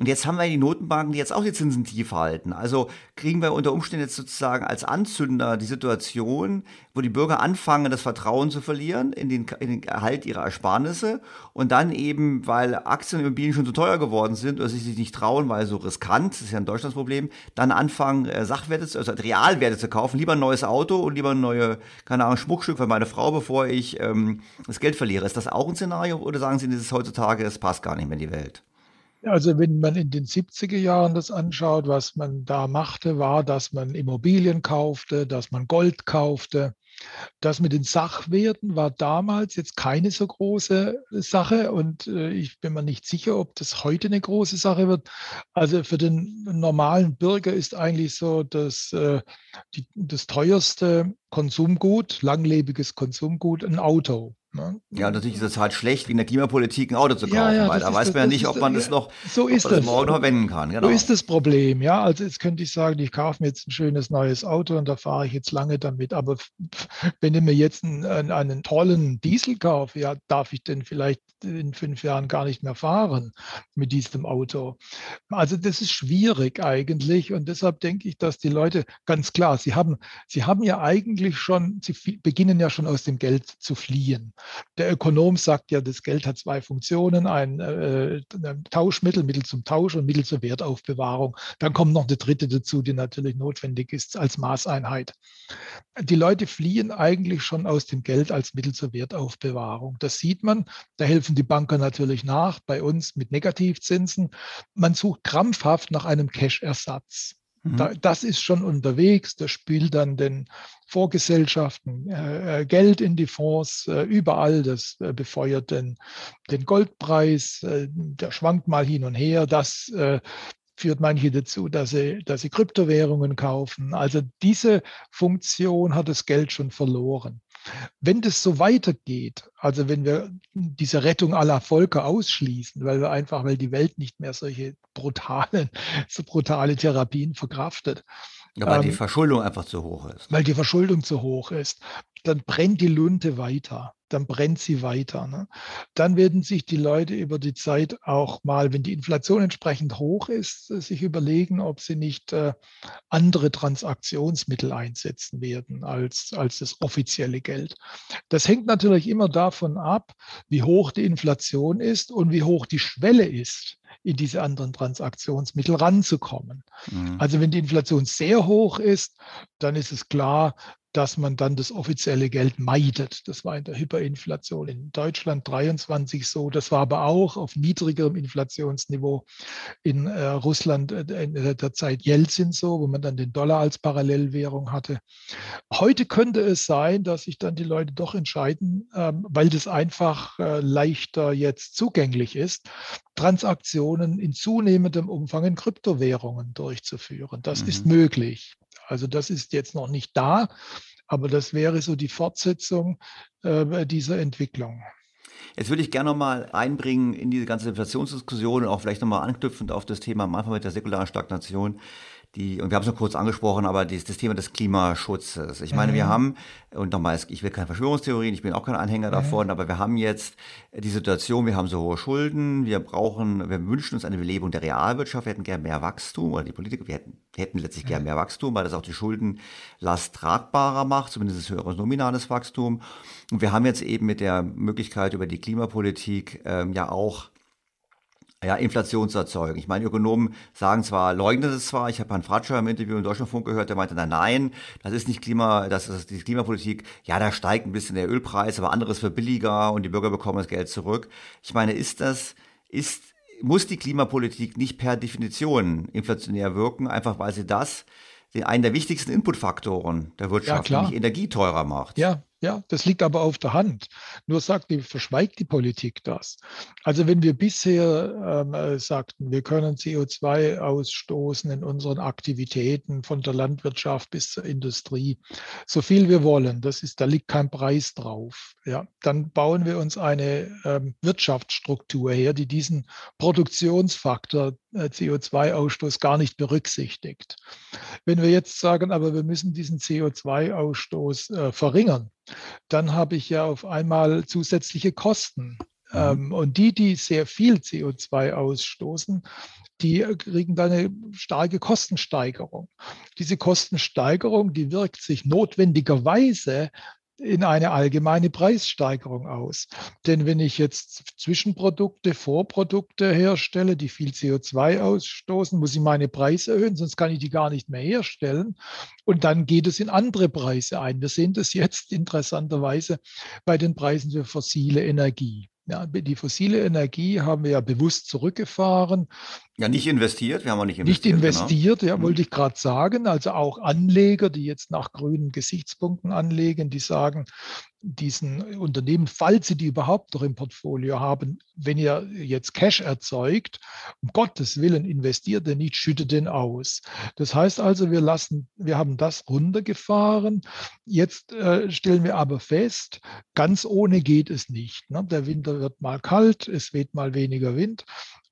Und jetzt haben wir die Notenbanken, die jetzt auch die Zinsen tief halten. Also kriegen wir unter Umständen jetzt sozusagen als Anzünder die Situation, wo die Bürger anfangen, das Vertrauen zu verlieren in den, in den Erhalt ihrer Ersparnisse und dann eben, weil Aktien und Immobilien schon so teuer geworden sind oder sich nicht trauen, weil so riskant, das ist ja ein Deutschlandsproblem, dann anfangen, äh, Sachwerte, also Realwerte zu kaufen, lieber ein neues Auto und lieber ein neues, keine Ahnung, Schmuckstück für meine Frau, bevor ich ähm, das Geld verliere. Ist das auch ein Szenario oder sagen Sie, das ist heutzutage, das passt gar nicht mehr in die Welt? Also wenn man in den 70er Jahren das anschaut, was man da machte, war, dass man Immobilien kaufte, dass man Gold kaufte. Das mit den Sachwerten war damals jetzt keine so große Sache und äh, ich bin mir nicht sicher, ob das heute eine große Sache wird. Also für den normalen Bürger ist eigentlich so, dass äh, das teuerste Konsumgut, langlebiges Konsumgut, ein Auto. Ne? Ja, natürlich ist es halt schlecht, wegen der Klimapolitik ein Auto zu kaufen, ja, ja, weil da weiß das, man ja nicht, ob man das noch, so ist das. morgen noch verwenden kann. Genau. So ist das Problem, ja. Also jetzt könnte ich sagen, ich kaufe mir jetzt ein schönes neues Auto und da fahre ich jetzt lange damit. Aber wenn ich mir jetzt einen, einen, einen tollen Diesel kaufe, ja, darf ich denn vielleicht in fünf Jahren gar nicht mehr fahren mit diesem Auto. Also das ist schwierig eigentlich und deshalb denke ich, dass die Leute ganz klar, sie haben, sie haben ja eigentlich schon, sie beginnen ja schon aus dem Geld zu fliehen. Der Ökonom sagt ja, das Geld hat zwei Funktionen, ein, äh, ein Tauschmittel, Mittel zum Tausch und Mittel zur Wertaufbewahrung. Dann kommt noch eine dritte dazu, die natürlich notwendig ist als Maßeinheit. Die Leute fliehen eigentlich schon aus dem Geld als Mittel zur Wertaufbewahrung. Das sieht man. Da helfen die Banker natürlich nach, bei uns mit Negativzinsen. Man sucht krampfhaft nach einem Cash-Ersatz. Mhm. Da, das ist schon unterwegs. Das spielt dann den Vorgesellschaften äh, äh, Geld in die Fonds, äh, überall. Das äh, befeuert den, den Goldpreis. Äh, der schwankt mal hin und her. Das äh, führt manche dazu, dass sie, dass sie Kryptowährungen kaufen. Also diese Funktion hat das Geld schon verloren. Wenn das so weitergeht, also wenn wir diese Rettung aller Völker ausschließen, weil wir einfach, weil die Welt nicht mehr solche brutalen, so brutale Therapien verkraftet. Ja, weil ähm, die Verschuldung einfach zu hoch ist. Weil die Verschuldung zu hoch ist. Dann brennt die Lunte weiter dann brennt sie weiter. Ne? Dann werden sich die Leute über die Zeit auch mal, wenn die Inflation entsprechend hoch ist, äh, sich überlegen, ob sie nicht äh, andere Transaktionsmittel einsetzen werden als, als das offizielle Geld. Das hängt natürlich immer davon ab, wie hoch die Inflation ist und wie hoch die Schwelle ist in diese anderen Transaktionsmittel ranzukommen. Mhm. Also wenn die Inflation sehr hoch ist, dann ist es klar, dass man dann das offizielle Geld meidet. Das war in der Hyperinflation in Deutschland 23 so. Das war aber auch auf niedrigerem Inflationsniveau in äh, Russland äh, in der Zeit Jelzin so, wo man dann den Dollar als Parallelwährung hatte. Heute könnte es sein, dass sich dann die Leute doch entscheiden, ähm, weil das einfach äh, leichter jetzt zugänglich ist, Transaktionen in zunehmendem Umfang in Kryptowährungen durchzuführen. Das mhm. ist möglich. Also das ist jetzt noch nicht da, aber das wäre so die Fortsetzung äh, dieser Entwicklung. Jetzt würde ich gerne nochmal einbringen in diese ganze Inflationsdiskussion und auch vielleicht nochmal anknüpfend auf das Thema am Anfang mit der säkularen Stagnation die, und wir haben es noch kurz angesprochen, aber die, das Thema des Klimaschutzes. Ich meine, mhm. wir haben, und nochmal, ich will keine Verschwörungstheorien, ich bin auch kein Anhänger mhm. davon, aber wir haben jetzt die Situation, wir haben so hohe Schulden, wir brauchen, wir wünschen uns eine Belebung der Realwirtschaft, wir hätten gerne mehr Wachstum, oder die Politiker, wir hätten, hätten letztlich mhm. gerne mehr Wachstum, weil das auch die Schuldenlast tragbarer macht, zumindest höheres nominales Wachstum. Und wir haben jetzt eben mit der Möglichkeit über die Klimapolitik ähm, ja auch ja, Inflation zu erzeugen. Ich meine, Ökonomen sagen zwar, leugnen es zwar, ich habe Herrn Fratscher im Interview in Deutschlandfunk gehört, der meinte, nein, nein, das ist nicht Klima, das ist die Klimapolitik, ja, da steigt ein bisschen der Ölpreis, aber anderes wird billiger und die Bürger bekommen das Geld zurück. Ich meine, ist das, ist, muss die Klimapolitik nicht per Definition inflationär wirken, einfach weil sie das, den, einen der wichtigsten Inputfaktoren der Wirtschaft, ja, nämlich Energie teurer macht? Ja, ja, das liegt aber auf der Hand. Nur sagt die, verschweigt die Politik das. Also wenn wir bisher ähm, äh, sagten, wir können CO2 ausstoßen in unseren Aktivitäten von der Landwirtschaft bis zur Industrie, so viel wir wollen, das ist, da liegt kein Preis drauf. Ja, dann bauen wir uns eine ähm, Wirtschaftsstruktur her, die diesen Produktionsfaktor äh, CO2-Ausstoß gar nicht berücksichtigt. Wenn wir jetzt sagen, aber wir müssen diesen CO2-Ausstoß äh, verringern, dann habe ich ja auf einmal zusätzliche Kosten. Mhm. Ähm, und die, die sehr viel CO2 ausstoßen, die kriegen dann eine starke Kostensteigerung. Diese Kostensteigerung, die wirkt sich notwendigerweise in eine allgemeine Preissteigerung aus. Denn wenn ich jetzt Zwischenprodukte, Vorprodukte herstelle, die viel CO2 ausstoßen, muss ich meine Preise erhöhen, sonst kann ich die gar nicht mehr herstellen. Und dann geht es in andere Preise ein. Wir sehen das jetzt interessanterweise bei den Preisen für fossile Energie. Ja, die fossile Energie haben wir ja bewusst zurückgefahren. Ja, nicht investiert, wir haben auch nicht investiert. Nicht investiert, genau. ja, wollte mhm. ich gerade sagen. Also auch Anleger, die jetzt nach grünen Gesichtspunkten anlegen, die sagen, diesen Unternehmen, falls sie die überhaupt noch im Portfolio haben, wenn ihr jetzt Cash erzeugt, um Gottes Willen investiert ihr nicht, schüttet den aus. Das heißt also, wir lassen, wir haben das runtergefahren. Jetzt äh, stellen wir aber fest, ganz ohne geht es nicht. Ne? Der Winter wird mal kalt, es weht mal weniger Wind.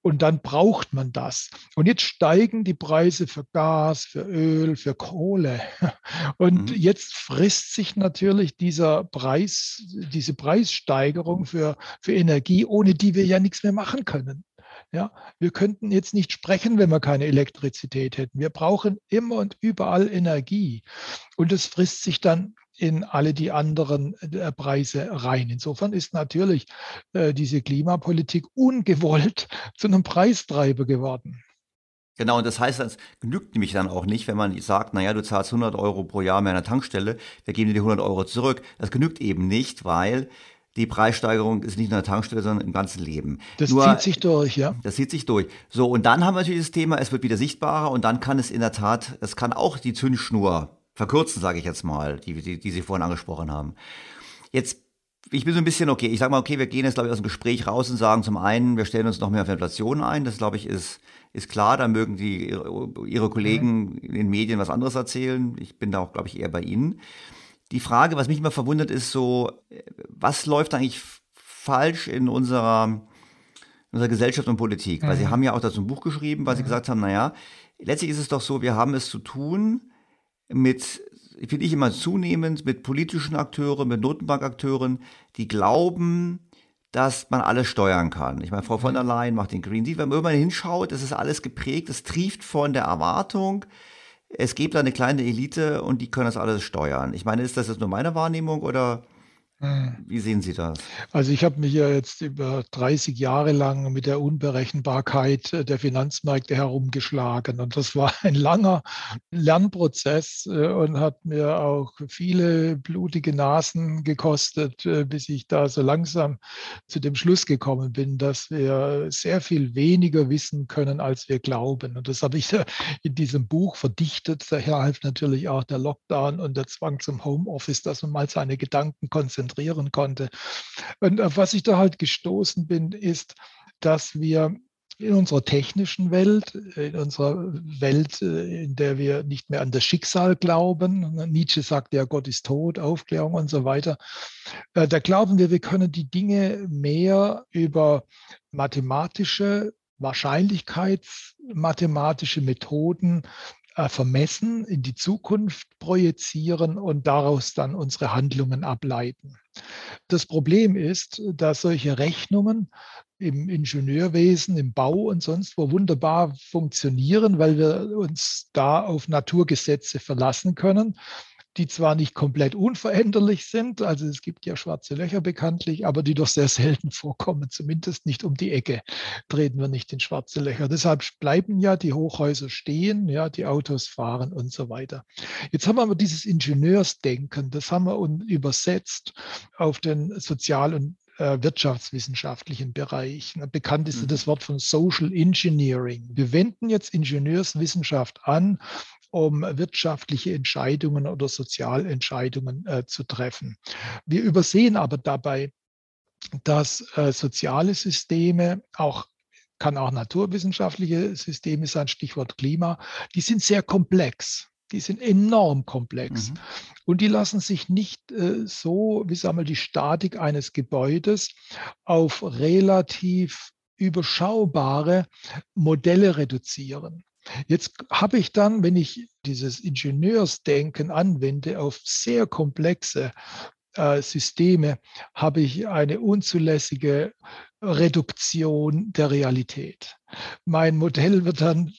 Und dann braucht man das. Und jetzt steigen die Preise für Gas, für Öl, für Kohle. Und mhm. jetzt frisst sich natürlich dieser Preis, diese Preissteigerung für, für Energie, ohne die wir ja nichts mehr machen können. Ja, wir könnten jetzt nicht sprechen, wenn wir keine Elektrizität hätten. Wir brauchen immer und überall Energie. Und es frisst sich dann in alle die anderen äh, Preise rein. Insofern ist natürlich äh, diese Klimapolitik ungewollt zu einem Preistreiber geworden. Genau, und das heißt, das genügt nämlich dann auch nicht, wenn man sagt, naja, du zahlst 100 Euro pro Jahr mehr an der Tankstelle, wir geben dir die 100 Euro zurück. Das genügt eben nicht, weil die Preissteigerung ist nicht nur an der Tankstelle, sondern im ganzen Leben. Das Nur, zieht sich durch, ja. Das zieht sich durch. So, und dann haben wir natürlich das Thema, es wird wieder sichtbarer und dann kann es in der Tat, es kann auch die Zündschnur verkürzen, sage ich jetzt mal, die, die, die Sie vorhin angesprochen haben. Jetzt ich bin so ein bisschen okay. Ich sage mal, okay, wir gehen jetzt, glaube ich, aus dem Gespräch raus und sagen zum einen, wir stellen uns noch mehr auf Inflation ein. Das, glaube ich, ist, ist klar. Da mögen die, ihre, Kollegen in den Medien was anderes erzählen. Ich bin da auch, glaube ich, eher bei Ihnen. Die Frage, was mich immer verwundert, ist so, was läuft eigentlich falsch in unserer, in unserer Gesellschaft und Politik? Weil Sie mhm. haben ja auch dazu ein Buch geschrieben, weil Sie mhm. gesagt haben, naja, letztlich ist es doch so, wir haben es zu tun mit finde ich immer zunehmend mit politischen Akteuren, mit Notenbankakteuren, die glauben, dass man alles steuern kann. Ich meine, Frau von der mhm. Leyen macht den Green Deal. Wenn man hinschaut, das ist alles geprägt, es trieft von der Erwartung, es gibt da eine kleine Elite und die können das alles steuern. Ich meine, ist das jetzt nur meine Wahrnehmung oder. Wie sehen Sie das? Also ich habe mich ja jetzt über 30 Jahre lang mit der Unberechenbarkeit der Finanzmärkte herumgeschlagen. Und das war ein langer Lernprozess äh, und hat mir auch viele blutige Nasen gekostet, äh, bis ich da so langsam zu dem Schluss gekommen bin, dass wir sehr viel weniger wissen können, als wir glauben. Und das habe ich in diesem Buch verdichtet. Daher hilft natürlich auch der Lockdown und der Zwang zum Homeoffice, dass man mal seine Gedanken konzentriert konzentrieren konnte. Und auf was ich da halt gestoßen bin, ist, dass wir in unserer technischen Welt, in unserer Welt, in der wir nicht mehr an das Schicksal glauben. Nietzsche sagt ja, Gott ist tot, Aufklärung und so weiter. Äh, da glauben wir, wir können die Dinge mehr über mathematische, wahrscheinlichkeitsmathematische Methoden äh, vermessen, in die Zukunft projizieren und daraus dann unsere Handlungen ableiten. Das Problem ist, dass solche Rechnungen im Ingenieurwesen, im Bau und sonst wo wunderbar funktionieren, weil wir uns da auf Naturgesetze verlassen können die zwar nicht komplett unveränderlich sind, also es gibt ja schwarze Löcher bekanntlich, aber die doch sehr selten vorkommen, zumindest nicht um die Ecke treten wir nicht in schwarze Löcher. Deshalb bleiben ja die Hochhäuser stehen, ja, die Autos fahren und so weiter. Jetzt haben wir aber dieses Ingenieursdenken, das haben wir übersetzt auf den Sozial- und äh, wirtschaftswissenschaftlichen Bereich. Bekannt ist mhm. das Wort von Social Engineering. Wir wenden jetzt Ingenieurswissenschaft an, um wirtschaftliche Entscheidungen oder Sozialentscheidungen äh, zu treffen. Wir übersehen aber dabei, dass äh, soziale Systeme auch kann auch naturwissenschaftliche Systeme sein, Stichwort Klima, die sind sehr komplex. Die sind enorm komplex. Mhm. Und die lassen sich nicht äh, so, wie sagen wir, die Statik eines Gebäudes auf relativ überschaubare Modelle reduzieren. Jetzt habe ich dann, wenn ich dieses Ingenieursdenken anwende auf sehr komplexe äh, Systeme, habe ich eine unzulässige Reduktion der Realität. Mein Modell wird dann,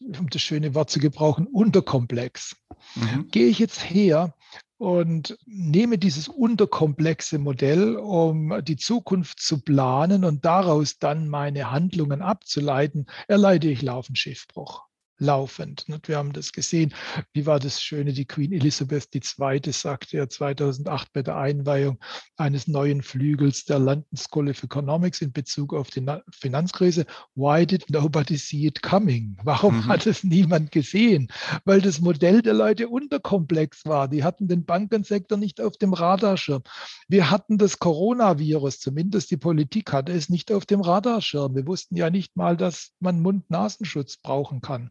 um das schöne Wort zu gebrauchen, unterkomplex. Mhm. Gehe ich jetzt her und nehme dieses unterkomplexe Modell, um die Zukunft zu planen und daraus dann meine Handlungen abzuleiten, erleide ich laufend Schiffbruch laufend. Wir haben das gesehen. Wie war das Schöne? Die Queen Elizabeth II. sagte ja 2008 bei der Einweihung eines neuen Flügels der London School of Economics in Bezug auf die Finanzkrise. Why did nobody see it coming? Warum mhm. hat es niemand gesehen? Weil das Modell der Leute unterkomplex war. Die hatten den Bankensektor nicht auf dem Radarschirm. Wir hatten das Coronavirus, zumindest die Politik hatte es nicht auf dem Radarschirm. Wir wussten ja nicht mal, dass man Mund-Nasenschutz brauchen kann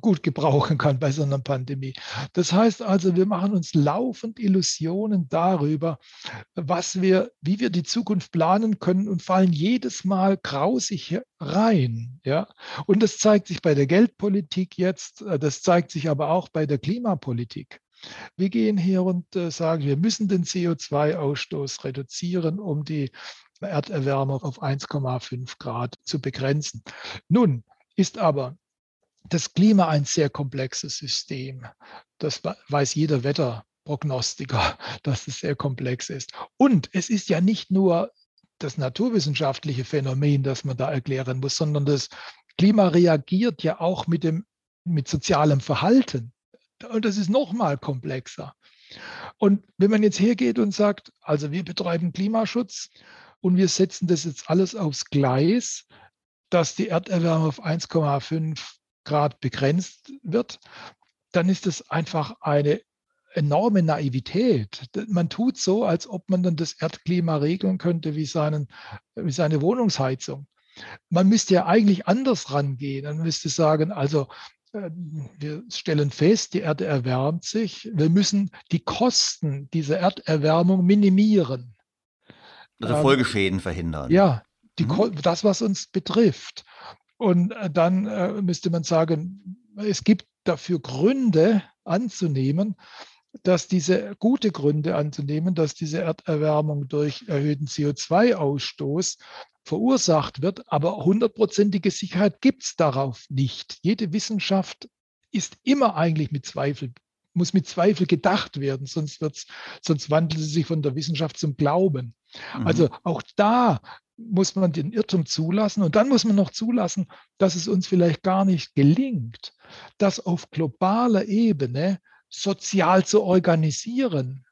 gut gebrauchen kann bei so einer Pandemie. Das heißt also, wir machen uns laufend Illusionen darüber, was wir, wie wir die Zukunft planen können und fallen jedes Mal grausig rein. Ja? Und das zeigt sich bei der Geldpolitik jetzt, äh, das zeigt sich aber auch bei der Klimapolitik. Wir gehen hier und äh, sagen, wir müssen den CO2-Ausstoß reduzieren, um die Erderwärmung auf 1,5 Grad zu begrenzen. Nun ist aber das Klima ein sehr komplexes System. Das weiß jeder Wetter. Prognostiker, dass es sehr komplex ist. Und es ist ja nicht nur das naturwissenschaftliche Phänomen, das man da erklären muss, sondern das Klima reagiert ja auch mit dem mit sozialem Verhalten. Und das ist noch mal komplexer. Und wenn man jetzt hergeht und sagt, also wir betreiben Klimaschutz und wir setzen das jetzt alles aufs Gleis, dass die Erderwärmung auf 1,5 Grad begrenzt wird, dann ist das einfach eine enorme Naivität. Man tut so, als ob man dann das Erdklima regeln könnte wie, seinen, wie seine Wohnungsheizung. Man müsste ja eigentlich anders rangehen. Man müsste sagen, also äh, wir stellen fest, die Erde erwärmt sich. Wir müssen die Kosten dieser Erderwärmung minimieren. Also ähm, Folgeschäden verhindern. Ja, die, mhm. das, was uns betrifft. Und äh, dann äh, müsste man sagen, es gibt dafür Gründe anzunehmen, dass diese gute Gründe anzunehmen, dass diese Erderwärmung durch erhöhten CO2-Ausstoß verursacht wird, aber hundertprozentige Sicherheit gibt es darauf nicht. Jede Wissenschaft ist immer eigentlich mit Zweifel, muss mit Zweifel gedacht werden, sonst, wird's, sonst wandelt sie sich von der Wissenschaft zum Glauben. Mhm. Also auch da muss man den Irrtum zulassen und dann muss man noch zulassen, dass es uns vielleicht gar nicht gelingt, das auf globaler Ebene sozial zu organisieren.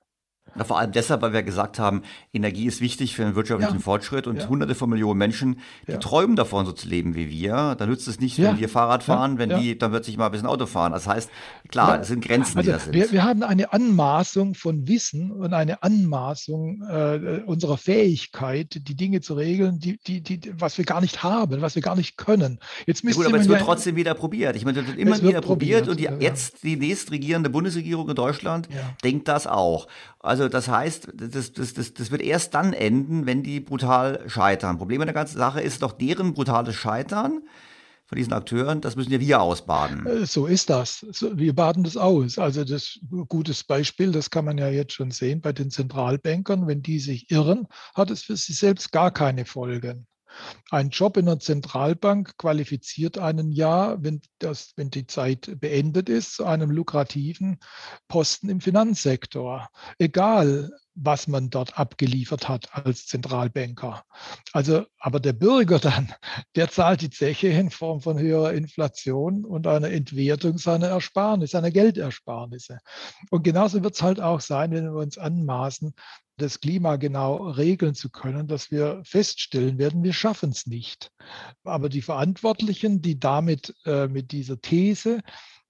Na, vor allem deshalb, weil wir gesagt haben, Energie ist wichtig für den wirtschaftlichen ja. Fortschritt und ja. hunderte von Millionen Menschen, die ja. träumen davon, so zu leben wie wir. Da nützt es nicht, wenn wir Fahrrad fahren, wenn die dann plötzlich mal ein bisschen Auto fahren. Das heißt, klar, es sind Grenzen, also die da sind. Wir, wir, haben eine Anmaßung von Wissen und eine Anmaßung äh, unserer Fähigkeit, die Dinge zu regeln, die, die, die, was wir gar nicht haben, was wir gar nicht können. Jetzt ja, gut, aber es wird trotzdem wieder probiert. Ich meine, es wird immer wieder probiert, probiert, und die, jetzt die nächstregierende Bundesregierung in Deutschland denkt das auch. Also das heißt, das, das, das, das wird erst dann enden, wenn die brutal scheitern. Problem an der ganzen Sache ist doch deren brutales Scheitern von diesen Akteuren, das müssen ja wir ausbaden. Äh, so ist das. Wir baden das aus. Also das gutes Beispiel, das kann man ja jetzt schon sehen bei den Zentralbankern. Wenn die sich irren, hat es für sie selbst gar keine Folgen. Ein Job in der Zentralbank qualifiziert einen ja, wenn, das, wenn die Zeit beendet ist, zu einem lukrativen Posten im Finanzsektor. Egal, was man dort abgeliefert hat als Zentralbanker. Also, aber der Bürger dann, der zahlt die Zeche in Form von höherer Inflation und einer Entwertung seiner Ersparnisse, seiner Geldersparnisse. Und genauso wird es halt auch sein, wenn wir uns anmaßen, das Klima genau regeln zu können, dass wir feststellen werden, wir schaffen es nicht. Aber die Verantwortlichen, die damit äh, mit dieser These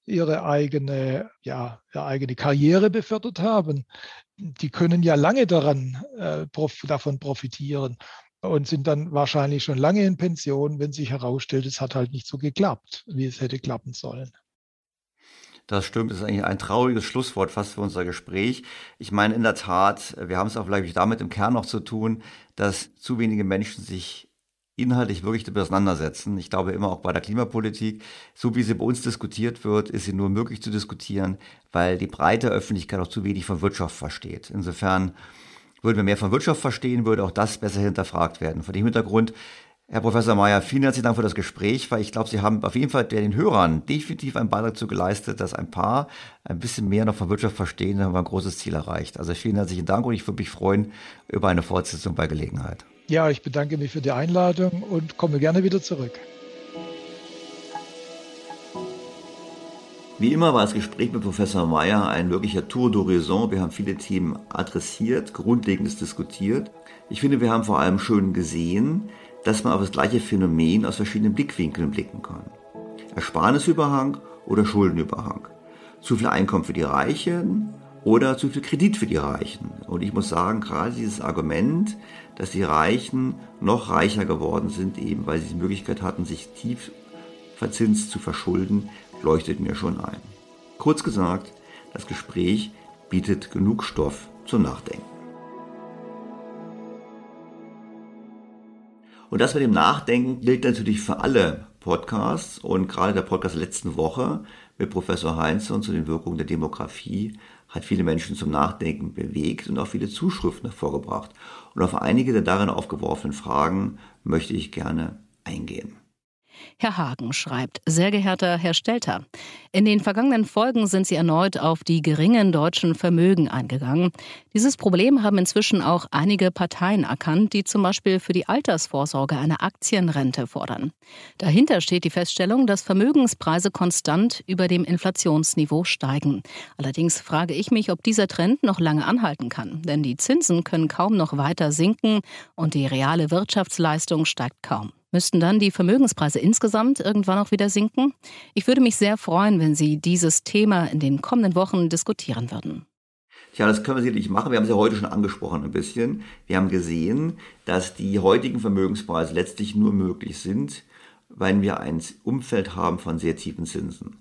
ihre eigene, ja, ihre eigene Karriere befördert haben, die können ja lange daran, äh, prof, davon profitieren und sind dann wahrscheinlich schon lange in Pension, wenn sich herausstellt, es hat halt nicht so geklappt, wie es hätte klappen sollen. Das stimmt, das ist eigentlich ein trauriges Schlusswort fast für unser Gespräch. Ich meine, in der Tat, wir haben es auch vielleicht damit im Kern noch zu tun, dass zu wenige Menschen sich inhaltlich wirklich damit auseinandersetzen. Ich glaube immer auch bei der Klimapolitik, so wie sie bei uns diskutiert wird, ist sie nur möglich zu diskutieren, weil die breite Öffentlichkeit auch zu wenig von Wirtschaft versteht. Insofern würden wir mehr von Wirtschaft verstehen, würde auch das besser hinterfragt werden. Vor dem Hintergrund Herr Professor Mayer, vielen herzlichen Dank für das Gespräch, weil ich glaube, Sie haben auf jeden Fall den Hörern definitiv einen Beitrag dazu geleistet, dass ein paar ein bisschen mehr noch von Wirtschaft verstehen, dann haben wir ein großes Ziel erreicht. Also vielen herzlichen Dank und ich würde mich freuen über eine Fortsetzung bei Gelegenheit. Ja, ich bedanke mich für die Einladung und komme gerne wieder zurück. Wie immer war das Gespräch mit Professor Mayer ein wirklicher Tour d'Horizon. Wir haben viele Themen adressiert, Grundlegendes diskutiert. Ich finde, wir haben vor allem schön gesehen, dass man auf das gleiche Phänomen aus verschiedenen Blickwinkeln blicken kann. Ersparnisüberhang oder Schuldenüberhang. Zu viel Einkommen für die Reichen oder zu viel Kredit für die Reichen. Und ich muss sagen, gerade dieses Argument, dass die Reichen noch reicher geworden sind, eben weil sie die Möglichkeit hatten, sich tief verzinst zu verschulden, leuchtet mir schon ein. Kurz gesagt, das Gespräch bietet genug Stoff zum Nachdenken. Und das mit dem Nachdenken gilt natürlich für alle Podcasts und gerade der Podcast letzten Woche mit Professor Heinze und zu den Wirkungen der Demografie hat viele Menschen zum Nachdenken bewegt und auch viele Zuschriften hervorgebracht. Und auf einige der darin aufgeworfenen Fragen möchte ich gerne eingehen. Herr Hagen schreibt, sehr geehrter Herr Stelter, In den vergangenen Folgen sind sie erneut auf die geringen deutschen Vermögen eingegangen. Dieses Problem haben inzwischen auch einige Parteien erkannt, die zum Beispiel für die Altersvorsorge eine Aktienrente fordern. Dahinter steht die Feststellung, dass Vermögenspreise konstant über dem Inflationsniveau steigen. Allerdings frage ich mich, ob dieser Trend noch lange anhalten kann, denn die Zinsen können kaum noch weiter sinken und die reale Wirtschaftsleistung steigt kaum. Müssten dann die Vermögenspreise insgesamt irgendwann auch wieder sinken? Ich würde mich sehr freuen, wenn Sie dieses Thema in den kommenden Wochen diskutieren würden. Ja, das können wir sicherlich machen. Wir haben es ja heute schon angesprochen ein bisschen. Wir haben gesehen, dass die heutigen Vermögenspreise letztlich nur möglich sind, weil wir ein Umfeld haben von sehr tiefen Zinsen.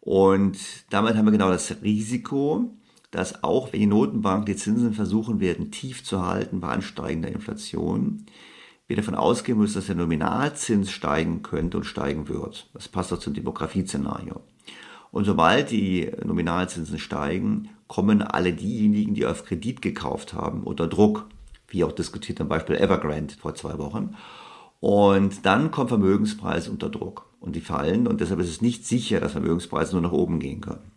Und damit haben wir genau das Risiko, dass auch wenn die Notenbank die Zinsen versuchen werden, tief zu halten bei ansteigender Inflation, wir davon ausgehen müssen, dass der Nominalzins steigen könnte und steigen wird. Das passt auch zum Demografieszenario. Und sobald die Nominalzinsen steigen, kommen alle diejenigen, die auf Kredit gekauft haben, unter Druck, wie auch diskutiert am Beispiel Evergrande vor zwei Wochen. Und dann kommen Vermögenspreise unter Druck und die fallen und deshalb ist es nicht sicher, dass Vermögenspreise nur nach oben gehen können.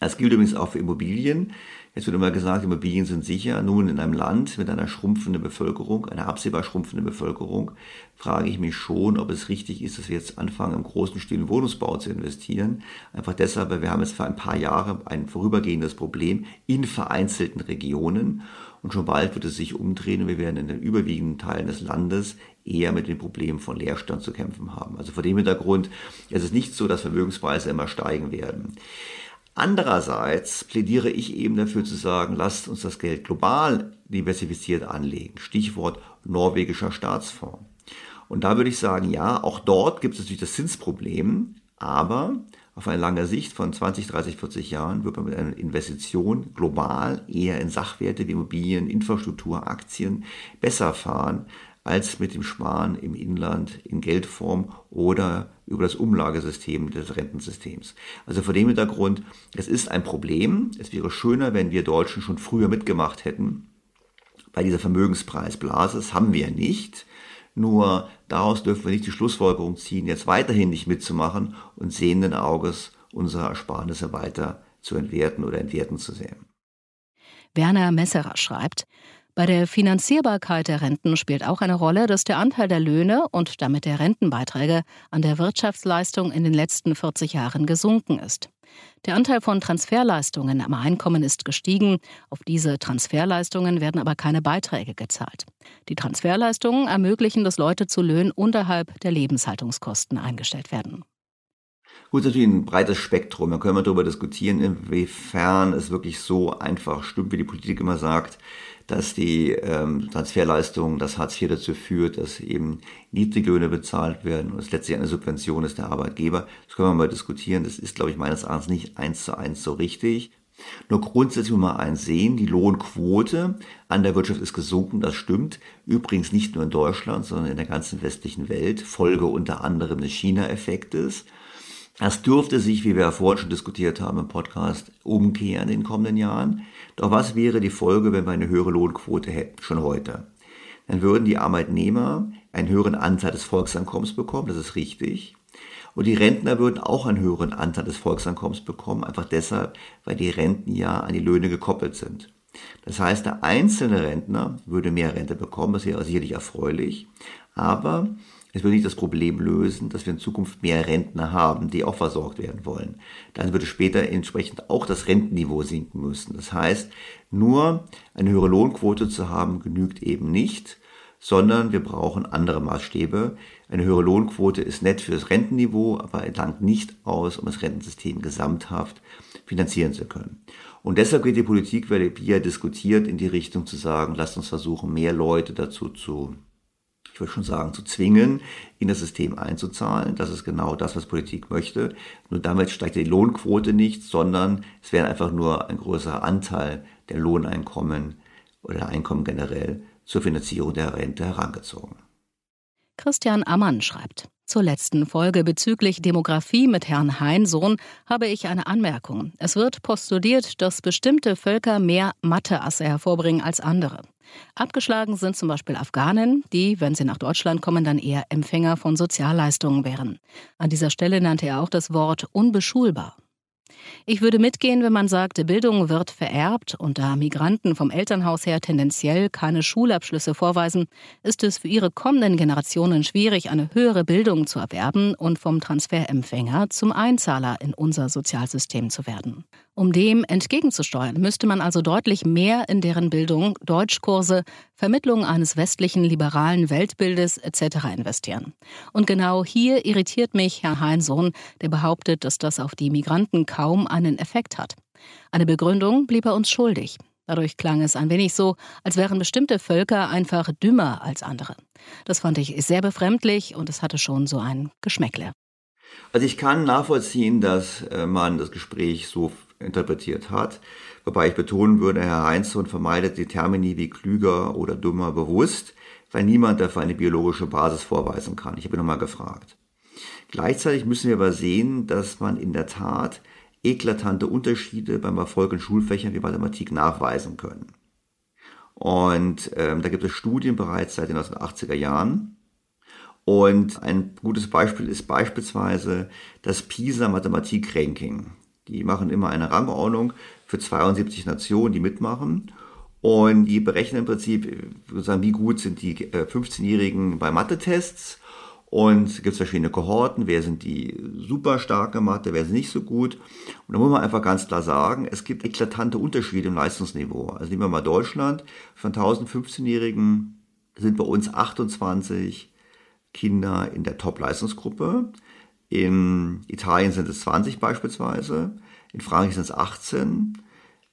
Das gilt übrigens auch für Immobilien. Jetzt wird immer gesagt, Immobilien sind sicher. Nun, in einem Land mit einer schrumpfenden Bevölkerung, einer absehbar schrumpfenden Bevölkerung, frage ich mich schon, ob es richtig ist, dass wir jetzt anfangen, im großen Stil Wohnungsbau zu investieren. Einfach deshalb, weil wir haben jetzt für ein paar Jahre ein vorübergehendes Problem in vereinzelten Regionen. Und schon bald wird es sich umdrehen und wir werden in den überwiegenden Teilen des Landes eher mit den Problemen von Leerstand zu kämpfen haben. Also vor dem Hintergrund ist es nicht so, dass Vermögenspreise immer steigen werden. Andererseits plädiere ich eben dafür zu sagen, lasst uns das Geld global diversifiziert anlegen. Stichwort norwegischer Staatsfonds. Und da würde ich sagen, ja, auch dort gibt es natürlich das Zinsproblem, aber auf eine lange Sicht von 20, 30, 40 Jahren wird man mit einer Investition global eher in Sachwerte wie Immobilien, Infrastruktur, Aktien besser fahren, als mit dem Sparen im Inland in Geldform oder über das Umlagesystem des Rentensystems. Also vor dem Hintergrund, es ist ein Problem. Es wäre schöner, wenn wir Deutschen schon früher mitgemacht hätten. Bei dieser Vermögenspreisblase, das haben wir nicht. Nur daraus dürfen wir nicht die Schlussfolgerung ziehen, jetzt weiterhin nicht mitzumachen und sehenden Auges unsere Ersparnisse weiter zu entwerten oder entwerten zu sehen. Werner Messerer schreibt, bei der Finanzierbarkeit der Renten spielt auch eine Rolle, dass der Anteil der Löhne und damit der Rentenbeiträge an der Wirtschaftsleistung in den letzten 40 Jahren gesunken ist. Der Anteil von Transferleistungen am Einkommen ist gestiegen. Auf diese Transferleistungen werden aber keine Beiträge gezahlt. Die Transferleistungen ermöglichen, dass Leute zu Löhnen unterhalb der Lebenshaltungskosten eingestellt werden. Gut, ist natürlich ein breites Spektrum. Da können wir darüber diskutieren, inwiefern es wirklich so einfach stimmt, wie die Politik immer sagt dass die ähm, Transferleistung, das Hartz IV dazu führt, dass eben Niedriglöhne bezahlt werden und es letztlich eine Subvention ist der Arbeitgeber. Das können wir mal diskutieren. Das ist, glaube ich, meines Erachtens nicht eins zu eins so richtig. Nur grundsätzlich muss man eins sehen, die Lohnquote an der Wirtschaft ist gesunken, das stimmt. Übrigens nicht nur in Deutschland, sondern in der ganzen westlichen Welt, Folge unter anderem des China-Effektes. Das dürfte sich, wie wir ja vorhin schon diskutiert haben im Podcast, umkehren in den kommenden Jahren. Doch was wäre die Folge, wenn wir eine höhere Lohnquote hätten, schon heute? Dann würden die Arbeitnehmer einen höheren Anteil des Volksankommens bekommen, das ist richtig. Und die Rentner würden auch einen höheren Anteil des Volksankommens bekommen, einfach deshalb, weil die Renten ja an die Löhne gekoppelt sind. Das heißt, der einzelne Rentner würde mehr Rente bekommen, das wäre sicherlich erfreulich, aber es würde nicht das Problem lösen, dass wir in Zukunft mehr Rentner haben, die auch versorgt werden wollen. Dann würde später entsprechend auch das Rentenniveau sinken müssen. Das heißt, nur eine höhere Lohnquote zu haben, genügt eben nicht, sondern wir brauchen andere Maßstäbe. Eine höhere Lohnquote ist nett für das Rentenniveau, aber langt nicht aus, um das Rentensystem gesamthaft finanzieren zu können. Und deshalb geht die Politik, weil wir diskutiert, in die Richtung zu sagen, lasst uns versuchen, mehr Leute dazu zu ich würde schon sagen, zu zwingen, in das System einzuzahlen. Das ist genau das, was Politik möchte. Nur damit steigt die Lohnquote nicht, sondern es wäre einfach nur ein größerer Anteil der Lohneinkommen oder Einkommen generell zur Finanzierung der Rente herangezogen. Christian Ammann schreibt. Zur letzten Folge bezüglich Demografie mit Herrn Heinsohn habe ich eine Anmerkung. Es wird postuliert, dass bestimmte Völker mehr Matheasse hervorbringen als andere. Abgeschlagen sind zum Beispiel Afghanen, die, wenn sie nach Deutschland kommen, dann eher Empfänger von Sozialleistungen wären. An dieser Stelle nannte er auch das Wort unbeschulbar. Ich würde mitgehen, wenn man sagte, Bildung wird vererbt und da Migranten vom Elternhaus her tendenziell keine Schulabschlüsse vorweisen, ist es für ihre kommenden Generationen schwierig, eine höhere Bildung zu erwerben und vom Transferempfänger zum Einzahler in unser Sozialsystem zu werden. Um dem entgegenzusteuern, müsste man also deutlich mehr in deren Bildung, Deutschkurse, Vermittlung eines westlichen liberalen Weltbildes etc. investieren. Und genau hier irritiert mich Herr Heinsohn, der behauptet, dass das auf die Migranten kaum einen Effekt hat. Eine Begründung blieb er uns schuldig. Dadurch klang es ein wenig so, als wären bestimmte Völker einfach dümmer als andere. Das fand ich sehr befremdlich und es hatte schon so ein Geschmäckle. Also ich kann nachvollziehen, dass äh, man das Gespräch so interpretiert hat. Wobei ich betonen würde, Herr Heinzson vermeidet die Termini wie klüger oder dümmer bewusst, weil niemand dafür eine biologische Basis vorweisen kann. Ich habe nochmal gefragt. Gleichzeitig müssen wir aber sehen, dass man in der Tat eklatante Unterschiede beim Erfolg in Schulfächern wie Mathematik nachweisen können. Und ähm, da gibt es Studien bereits seit den 1980er Jahren. Und ein gutes Beispiel ist beispielsweise das PISA Mathematik Ranking. Die machen immer eine Rangordnung für 72 Nationen, die mitmachen. Und die berechnen im Prinzip, sozusagen, wie gut sind die 15-Jährigen äh, bei Mathe-Tests. Und es gibt verschiedene Kohorten, wer sind die super starke Mathe, wer ist nicht so gut. Und da muss man einfach ganz klar sagen, es gibt eklatante Unterschiede im Leistungsniveau. Also nehmen wir mal Deutschland, von 1000 15-Jährigen sind bei uns 28 Kinder in der Top-Leistungsgruppe. In Italien sind es 20 beispielsweise, in Frankreich sind es 18,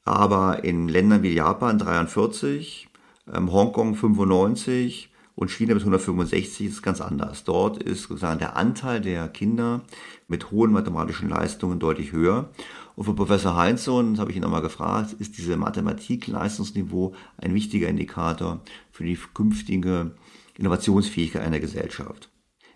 aber in Ländern wie Japan 43, ähm, Hongkong 95 und China bis 165 ist ganz anders. Dort ist sozusagen der Anteil der Kinder mit hohen mathematischen Leistungen deutlich höher. Und für Professor Heinzson, das habe ich ihn nochmal gefragt, ist diese Mathematik-Leistungsniveau ein wichtiger Indikator für die künftige Innovationsfähigkeit einer Gesellschaft.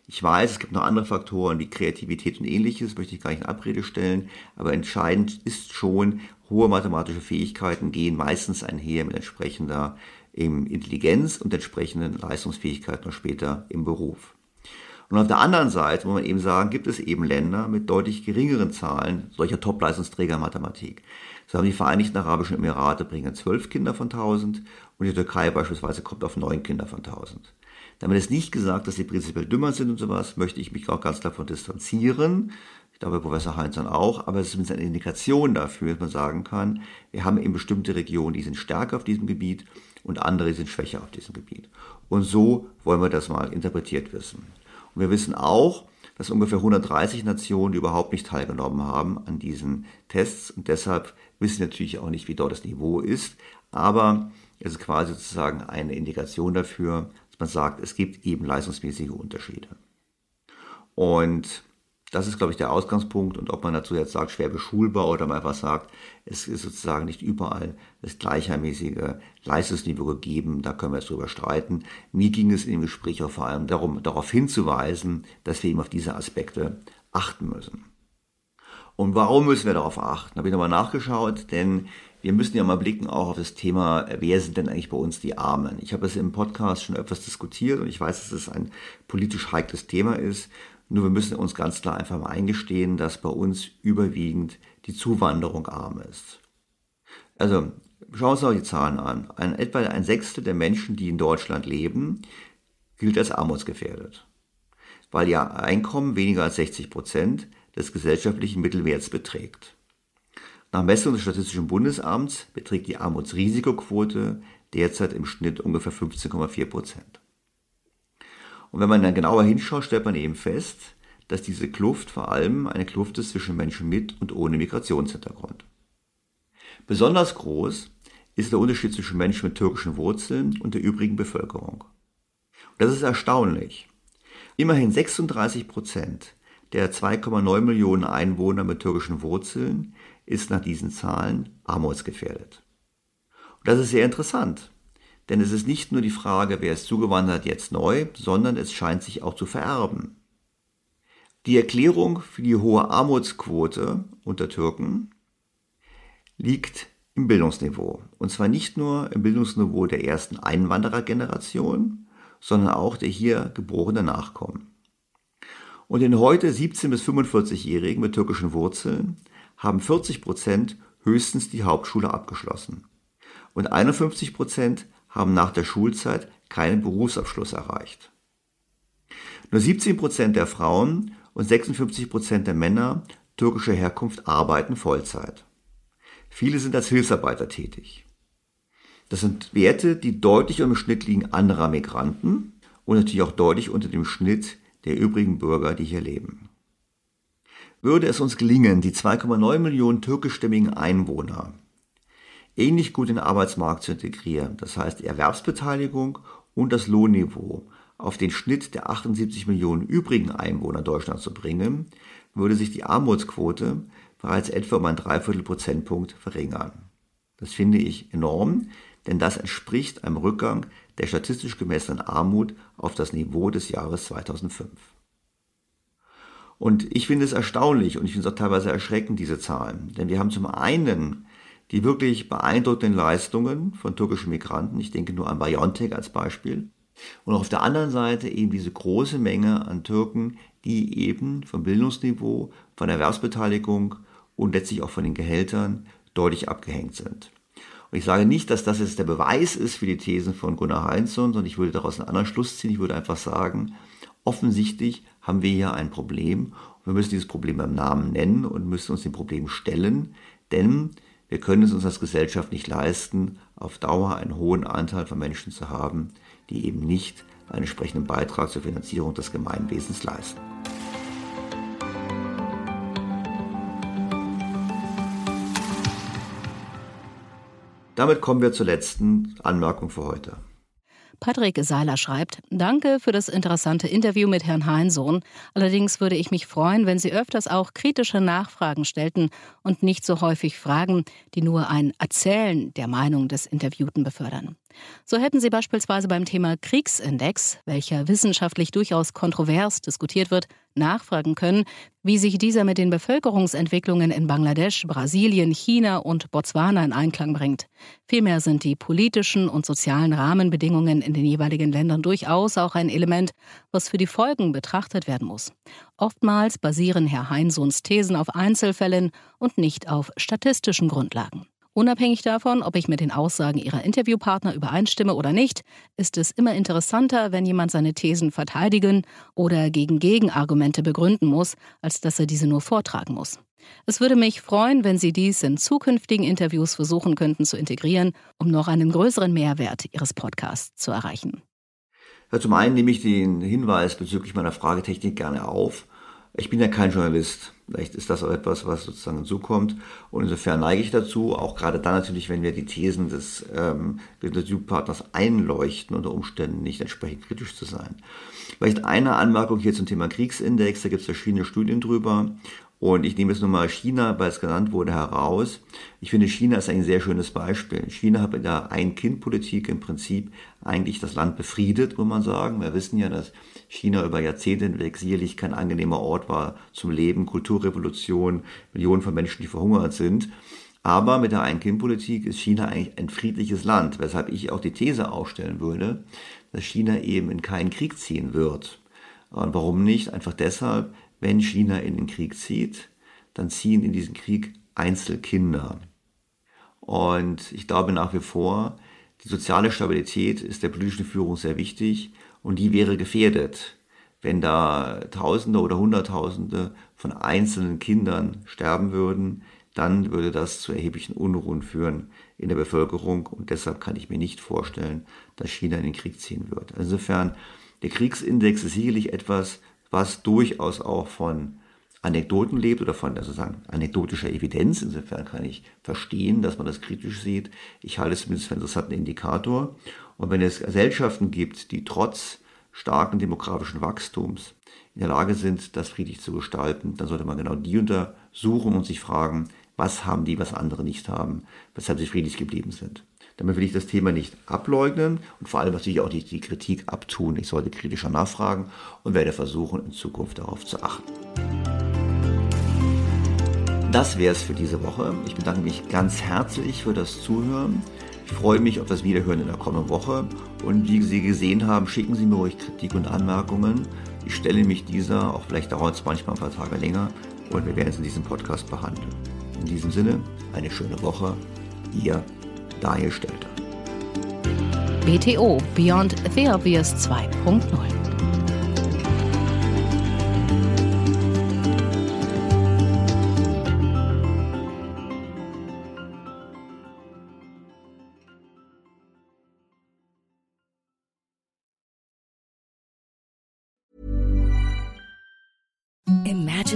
Ich weiß, es gibt noch andere Faktoren wie Kreativität und ähnliches, möchte ich gar nicht in Abrede stellen, aber entscheidend ist schon, hohe mathematische Fähigkeiten gehen meistens einher mit entsprechender Intelligenz und entsprechenden Leistungsfähigkeiten noch später im Beruf. Und auf der anderen Seite muss man eben sagen, gibt es eben Länder mit deutlich geringeren Zahlen solcher Top-Leistungsträger Mathematik. So haben die Vereinigten Arabischen Emirate bringen zwölf Kinder von 1000 und die Türkei beispielsweise kommt auf neun Kinder von 1000. Damit ist nicht gesagt, dass sie prinzipiell dümmer sind und sowas, möchte ich mich auch ganz davon distanzieren. Ich glaube, Professor Heinzmann auch, aber es ist zumindest eine Indikation dafür, dass man sagen kann, wir haben eben bestimmte Regionen, die sind stärker auf diesem Gebiet und andere, sind schwächer auf diesem Gebiet. Und so wollen wir das mal interpretiert wissen. Und wir wissen auch, dass ungefähr 130 Nationen überhaupt nicht teilgenommen haben an diesen Tests und deshalb wissen wir natürlich auch nicht, wie dort das Niveau ist, aber es ist quasi sozusagen eine Indikation dafür, dass man sagt, es gibt eben leistungsmäßige Unterschiede. Und das ist, glaube ich, der Ausgangspunkt. Und ob man dazu jetzt sagt, schwer beschulbar oder man einfach sagt, es ist sozusagen nicht überall das gleichermäßige Leistungsniveau gegeben, da können wir jetzt drüber streiten. Mir ging es in dem Gespräch auch vor allem darum, darauf hinzuweisen, dass wir eben auf diese Aspekte achten müssen. Und warum müssen wir darauf achten? Habe ich nochmal nachgeschaut, denn wir müssen ja mal blicken auch auf das Thema, wer sind denn eigentlich bei uns die Armen? Ich habe es im Podcast schon etwas diskutiert und ich weiß, dass es ein politisch heikles Thema ist. Nur wir müssen uns ganz klar einfach mal eingestehen, dass bei uns überwiegend die Zuwanderung arm ist. Also schauen wir uns mal die Zahlen an. Ein, etwa ein Sechstel der Menschen, die in Deutschland leben, gilt als armutsgefährdet, weil ihr Einkommen weniger als 60 Prozent des gesellschaftlichen Mittelwerts beträgt. Nach Messung des Statistischen Bundesamts beträgt die Armutsrisikoquote derzeit im Schnitt ungefähr 15,4 Prozent. Und wenn man dann genauer hinschaut, stellt man eben fest, dass diese Kluft vor allem eine Kluft ist zwischen Menschen mit und ohne Migrationshintergrund. Besonders groß ist der Unterschied zwischen Menschen mit türkischen Wurzeln und der übrigen Bevölkerung. Und das ist erstaunlich. Immerhin 36 Prozent der 2,9 Millionen Einwohner mit türkischen Wurzeln ist nach diesen Zahlen armutsgefährdet. Und das ist sehr interessant, denn es ist nicht nur die Frage, wer ist zugewandert jetzt neu, sondern es scheint sich auch zu vererben. Die Erklärung für die hohe Armutsquote unter Türken liegt im Bildungsniveau. Und zwar nicht nur im Bildungsniveau der ersten Einwanderergeneration, sondern auch der hier geborenen Nachkommen. Und den heute 17- bis 45-Jährigen mit türkischen Wurzeln haben 40 Prozent höchstens die Hauptschule abgeschlossen. Und 51 Prozent haben nach der Schulzeit keinen Berufsabschluss erreicht. Nur 17 Prozent der Frauen und 56 Prozent der Männer türkischer Herkunft arbeiten Vollzeit. Viele sind als Hilfsarbeiter tätig. Das sind Werte, die deutlich unter dem Schnitt liegen anderer Migranten und natürlich auch deutlich unter dem Schnitt der übrigen Bürger, die hier leben. Würde es uns gelingen, die 2,9 Millionen türkischstämmigen Einwohner ähnlich gut in den Arbeitsmarkt zu integrieren, das heißt die Erwerbsbeteiligung und das Lohnniveau auf den Schnitt der 78 Millionen übrigen Einwohner Deutschlands zu bringen, würde sich die Armutsquote bereits etwa um ein Dreiviertel Prozentpunkt verringern. Das finde ich enorm, denn das entspricht einem Rückgang der statistisch gemessenen Armut auf das Niveau des Jahres 2005. Und ich finde es erstaunlich und ich finde es auch teilweise erschreckend, diese Zahlen. Denn wir haben zum einen die wirklich beeindruckenden Leistungen von türkischen Migranten. Ich denke nur an Biontech als Beispiel. Und auf der anderen Seite eben diese große Menge an Türken, die eben vom Bildungsniveau, von Erwerbsbeteiligung und letztlich auch von den Gehältern deutlich abgehängt sind. Und ich sage nicht, dass das jetzt der Beweis ist für die Thesen von Gunnar Heinzson, sondern ich würde daraus einen anderen Schluss ziehen. Ich würde einfach sagen, offensichtlich haben wir hier ein Problem. Wir müssen dieses Problem beim Namen nennen und müssen uns dem Problem stellen, denn wir können es uns als Gesellschaft nicht leisten, auf Dauer einen hohen Anteil von Menschen zu haben, die eben nicht einen entsprechenden Beitrag zur Finanzierung des Gemeinwesens leisten. Damit kommen wir zur letzten Anmerkung für heute. Patrick Seiler schreibt, danke für das interessante Interview mit Herrn Heinsohn. Allerdings würde ich mich freuen, wenn Sie öfters auch kritische Nachfragen stellten und nicht so häufig Fragen, die nur ein Erzählen der Meinung des Interviewten befördern. So hätten Sie beispielsweise beim Thema Kriegsindex, welcher wissenschaftlich durchaus kontrovers diskutiert wird, nachfragen können, wie sich dieser mit den Bevölkerungsentwicklungen in Bangladesch, Brasilien, China und Botswana in Einklang bringt. Vielmehr sind die politischen und sozialen Rahmenbedingungen in den jeweiligen Ländern durchaus auch ein Element, was für die Folgen betrachtet werden muss. Oftmals basieren Herr Heinsohns Thesen auf Einzelfällen und nicht auf statistischen Grundlagen. Unabhängig davon, ob ich mit den Aussagen ihrer Interviewpartner übereinstimme oder nicht, ist es immer interessanter, wenn jemand seine Thesen verteidigen oder gegen Gegenargumente begründen muss, als dass er diese nur vortragen muss. Es würde mich freuen, wenn Sie dies in zukünftigen Interviews versuchen könnten zu integrieren, um noch einen größeren Mehrwert Ihres Podcasts zu erreichen. Ja, zum einen nehme ich den Hinweis bezüglich meiner Fragetechnik gerne auf. Ich bin ja kein Journalist. Vielleicht ist das auch etwas, was sozusagen hinzukommt. Und insofern neige ich dazu, auch gerade dann natürlich, wenn wir die Thesen des ähm, einleuchten, unter Umständen nicht entsprechend kritisch zu sein. Vielleicht eine Anmerkung hier zum Thema Kriegsindex. Da gibt es verschiedene Studien drüber. Und ich nehme jetzt nochmal China, weil es genannt wurde, heraus. Ich finde, China ist ein sehr schönes Beispiel. China hat mit der Ein-Kind-Politik im Prinzip eigentlich das Land befriedet, muss man sagen. Wir wissen ja, dass China über Jahrzehnte hinweg sicherlich kein angenehmer Ort war zum Leben, Kulturrevolution, Millionen von Menschen, die verhungert sind. Aber mit der Ein-Kind-Politik ist China eigentlich ein friedliches Land, weshalb ich auch die These aufstellen würde, dass China eben in keinen Krieg ziehen wird. Und warum nicht? Einfach deshalb, wenn China in den Krieg zieht, dann ziehen in diesen Krieg Einzelkinder. Und ich glaube nach wie vor, die soziale Stabilität ist der politischen Führung sehr wichtig und die wäre gefährdet, wenn da Tausende oder Hunderttausende von einzelnen Kindern sterben würden, dann würde das zu erheblichen Unruhen führen in der Bevölkerung und deshalb kann ich mir nicht vorstellen, dass China in den Krieg ziehen wird. Insofern, der Kriegsindex ist sicherlich etwas, was durchaus auch von Anekdoten lebt oder von sozusagen anekdotischer Evidenz. Insofern kann ich verstehen, dass man das kritisch sieht. Ich halte es zumindest für einen interessanten Indikator. Und wenn es Gesellschaften gibt, die trotz starken demografischen Wachstums in der Lage sind, das friedlich zu gestalten, dann sollte man genau die untersuchen und sich fragen, was haben die, was andere nicht haben, weshalb sie friedlich geblieben sind. Damit will ich das Thema nicht ableugnen und vor allem natürlich auch nicht die Kritik abtun. Ich sollte kritischer nachfragen und werde versuchen, in Zukunft darauf zu achten. Das wäre es für diese Woche. Ich bedanke mich ganz herzlich für das Zuhören. Ich freue mich auf das Wiederhören in der kommenden Woche. Und wie Sie gesehen haben, schicken Sie mir ruhig Kritik und Anmerkungen. Ich stelle mich dieser, auch vielleicht dauert es manchmal ein paar Tage länger, und wir werden es in diesem Podcast behandeln. In diesem Sinne, eine schöne Woche. Ihr Daniel Stelter. BTO Beyond the Obvious 2.0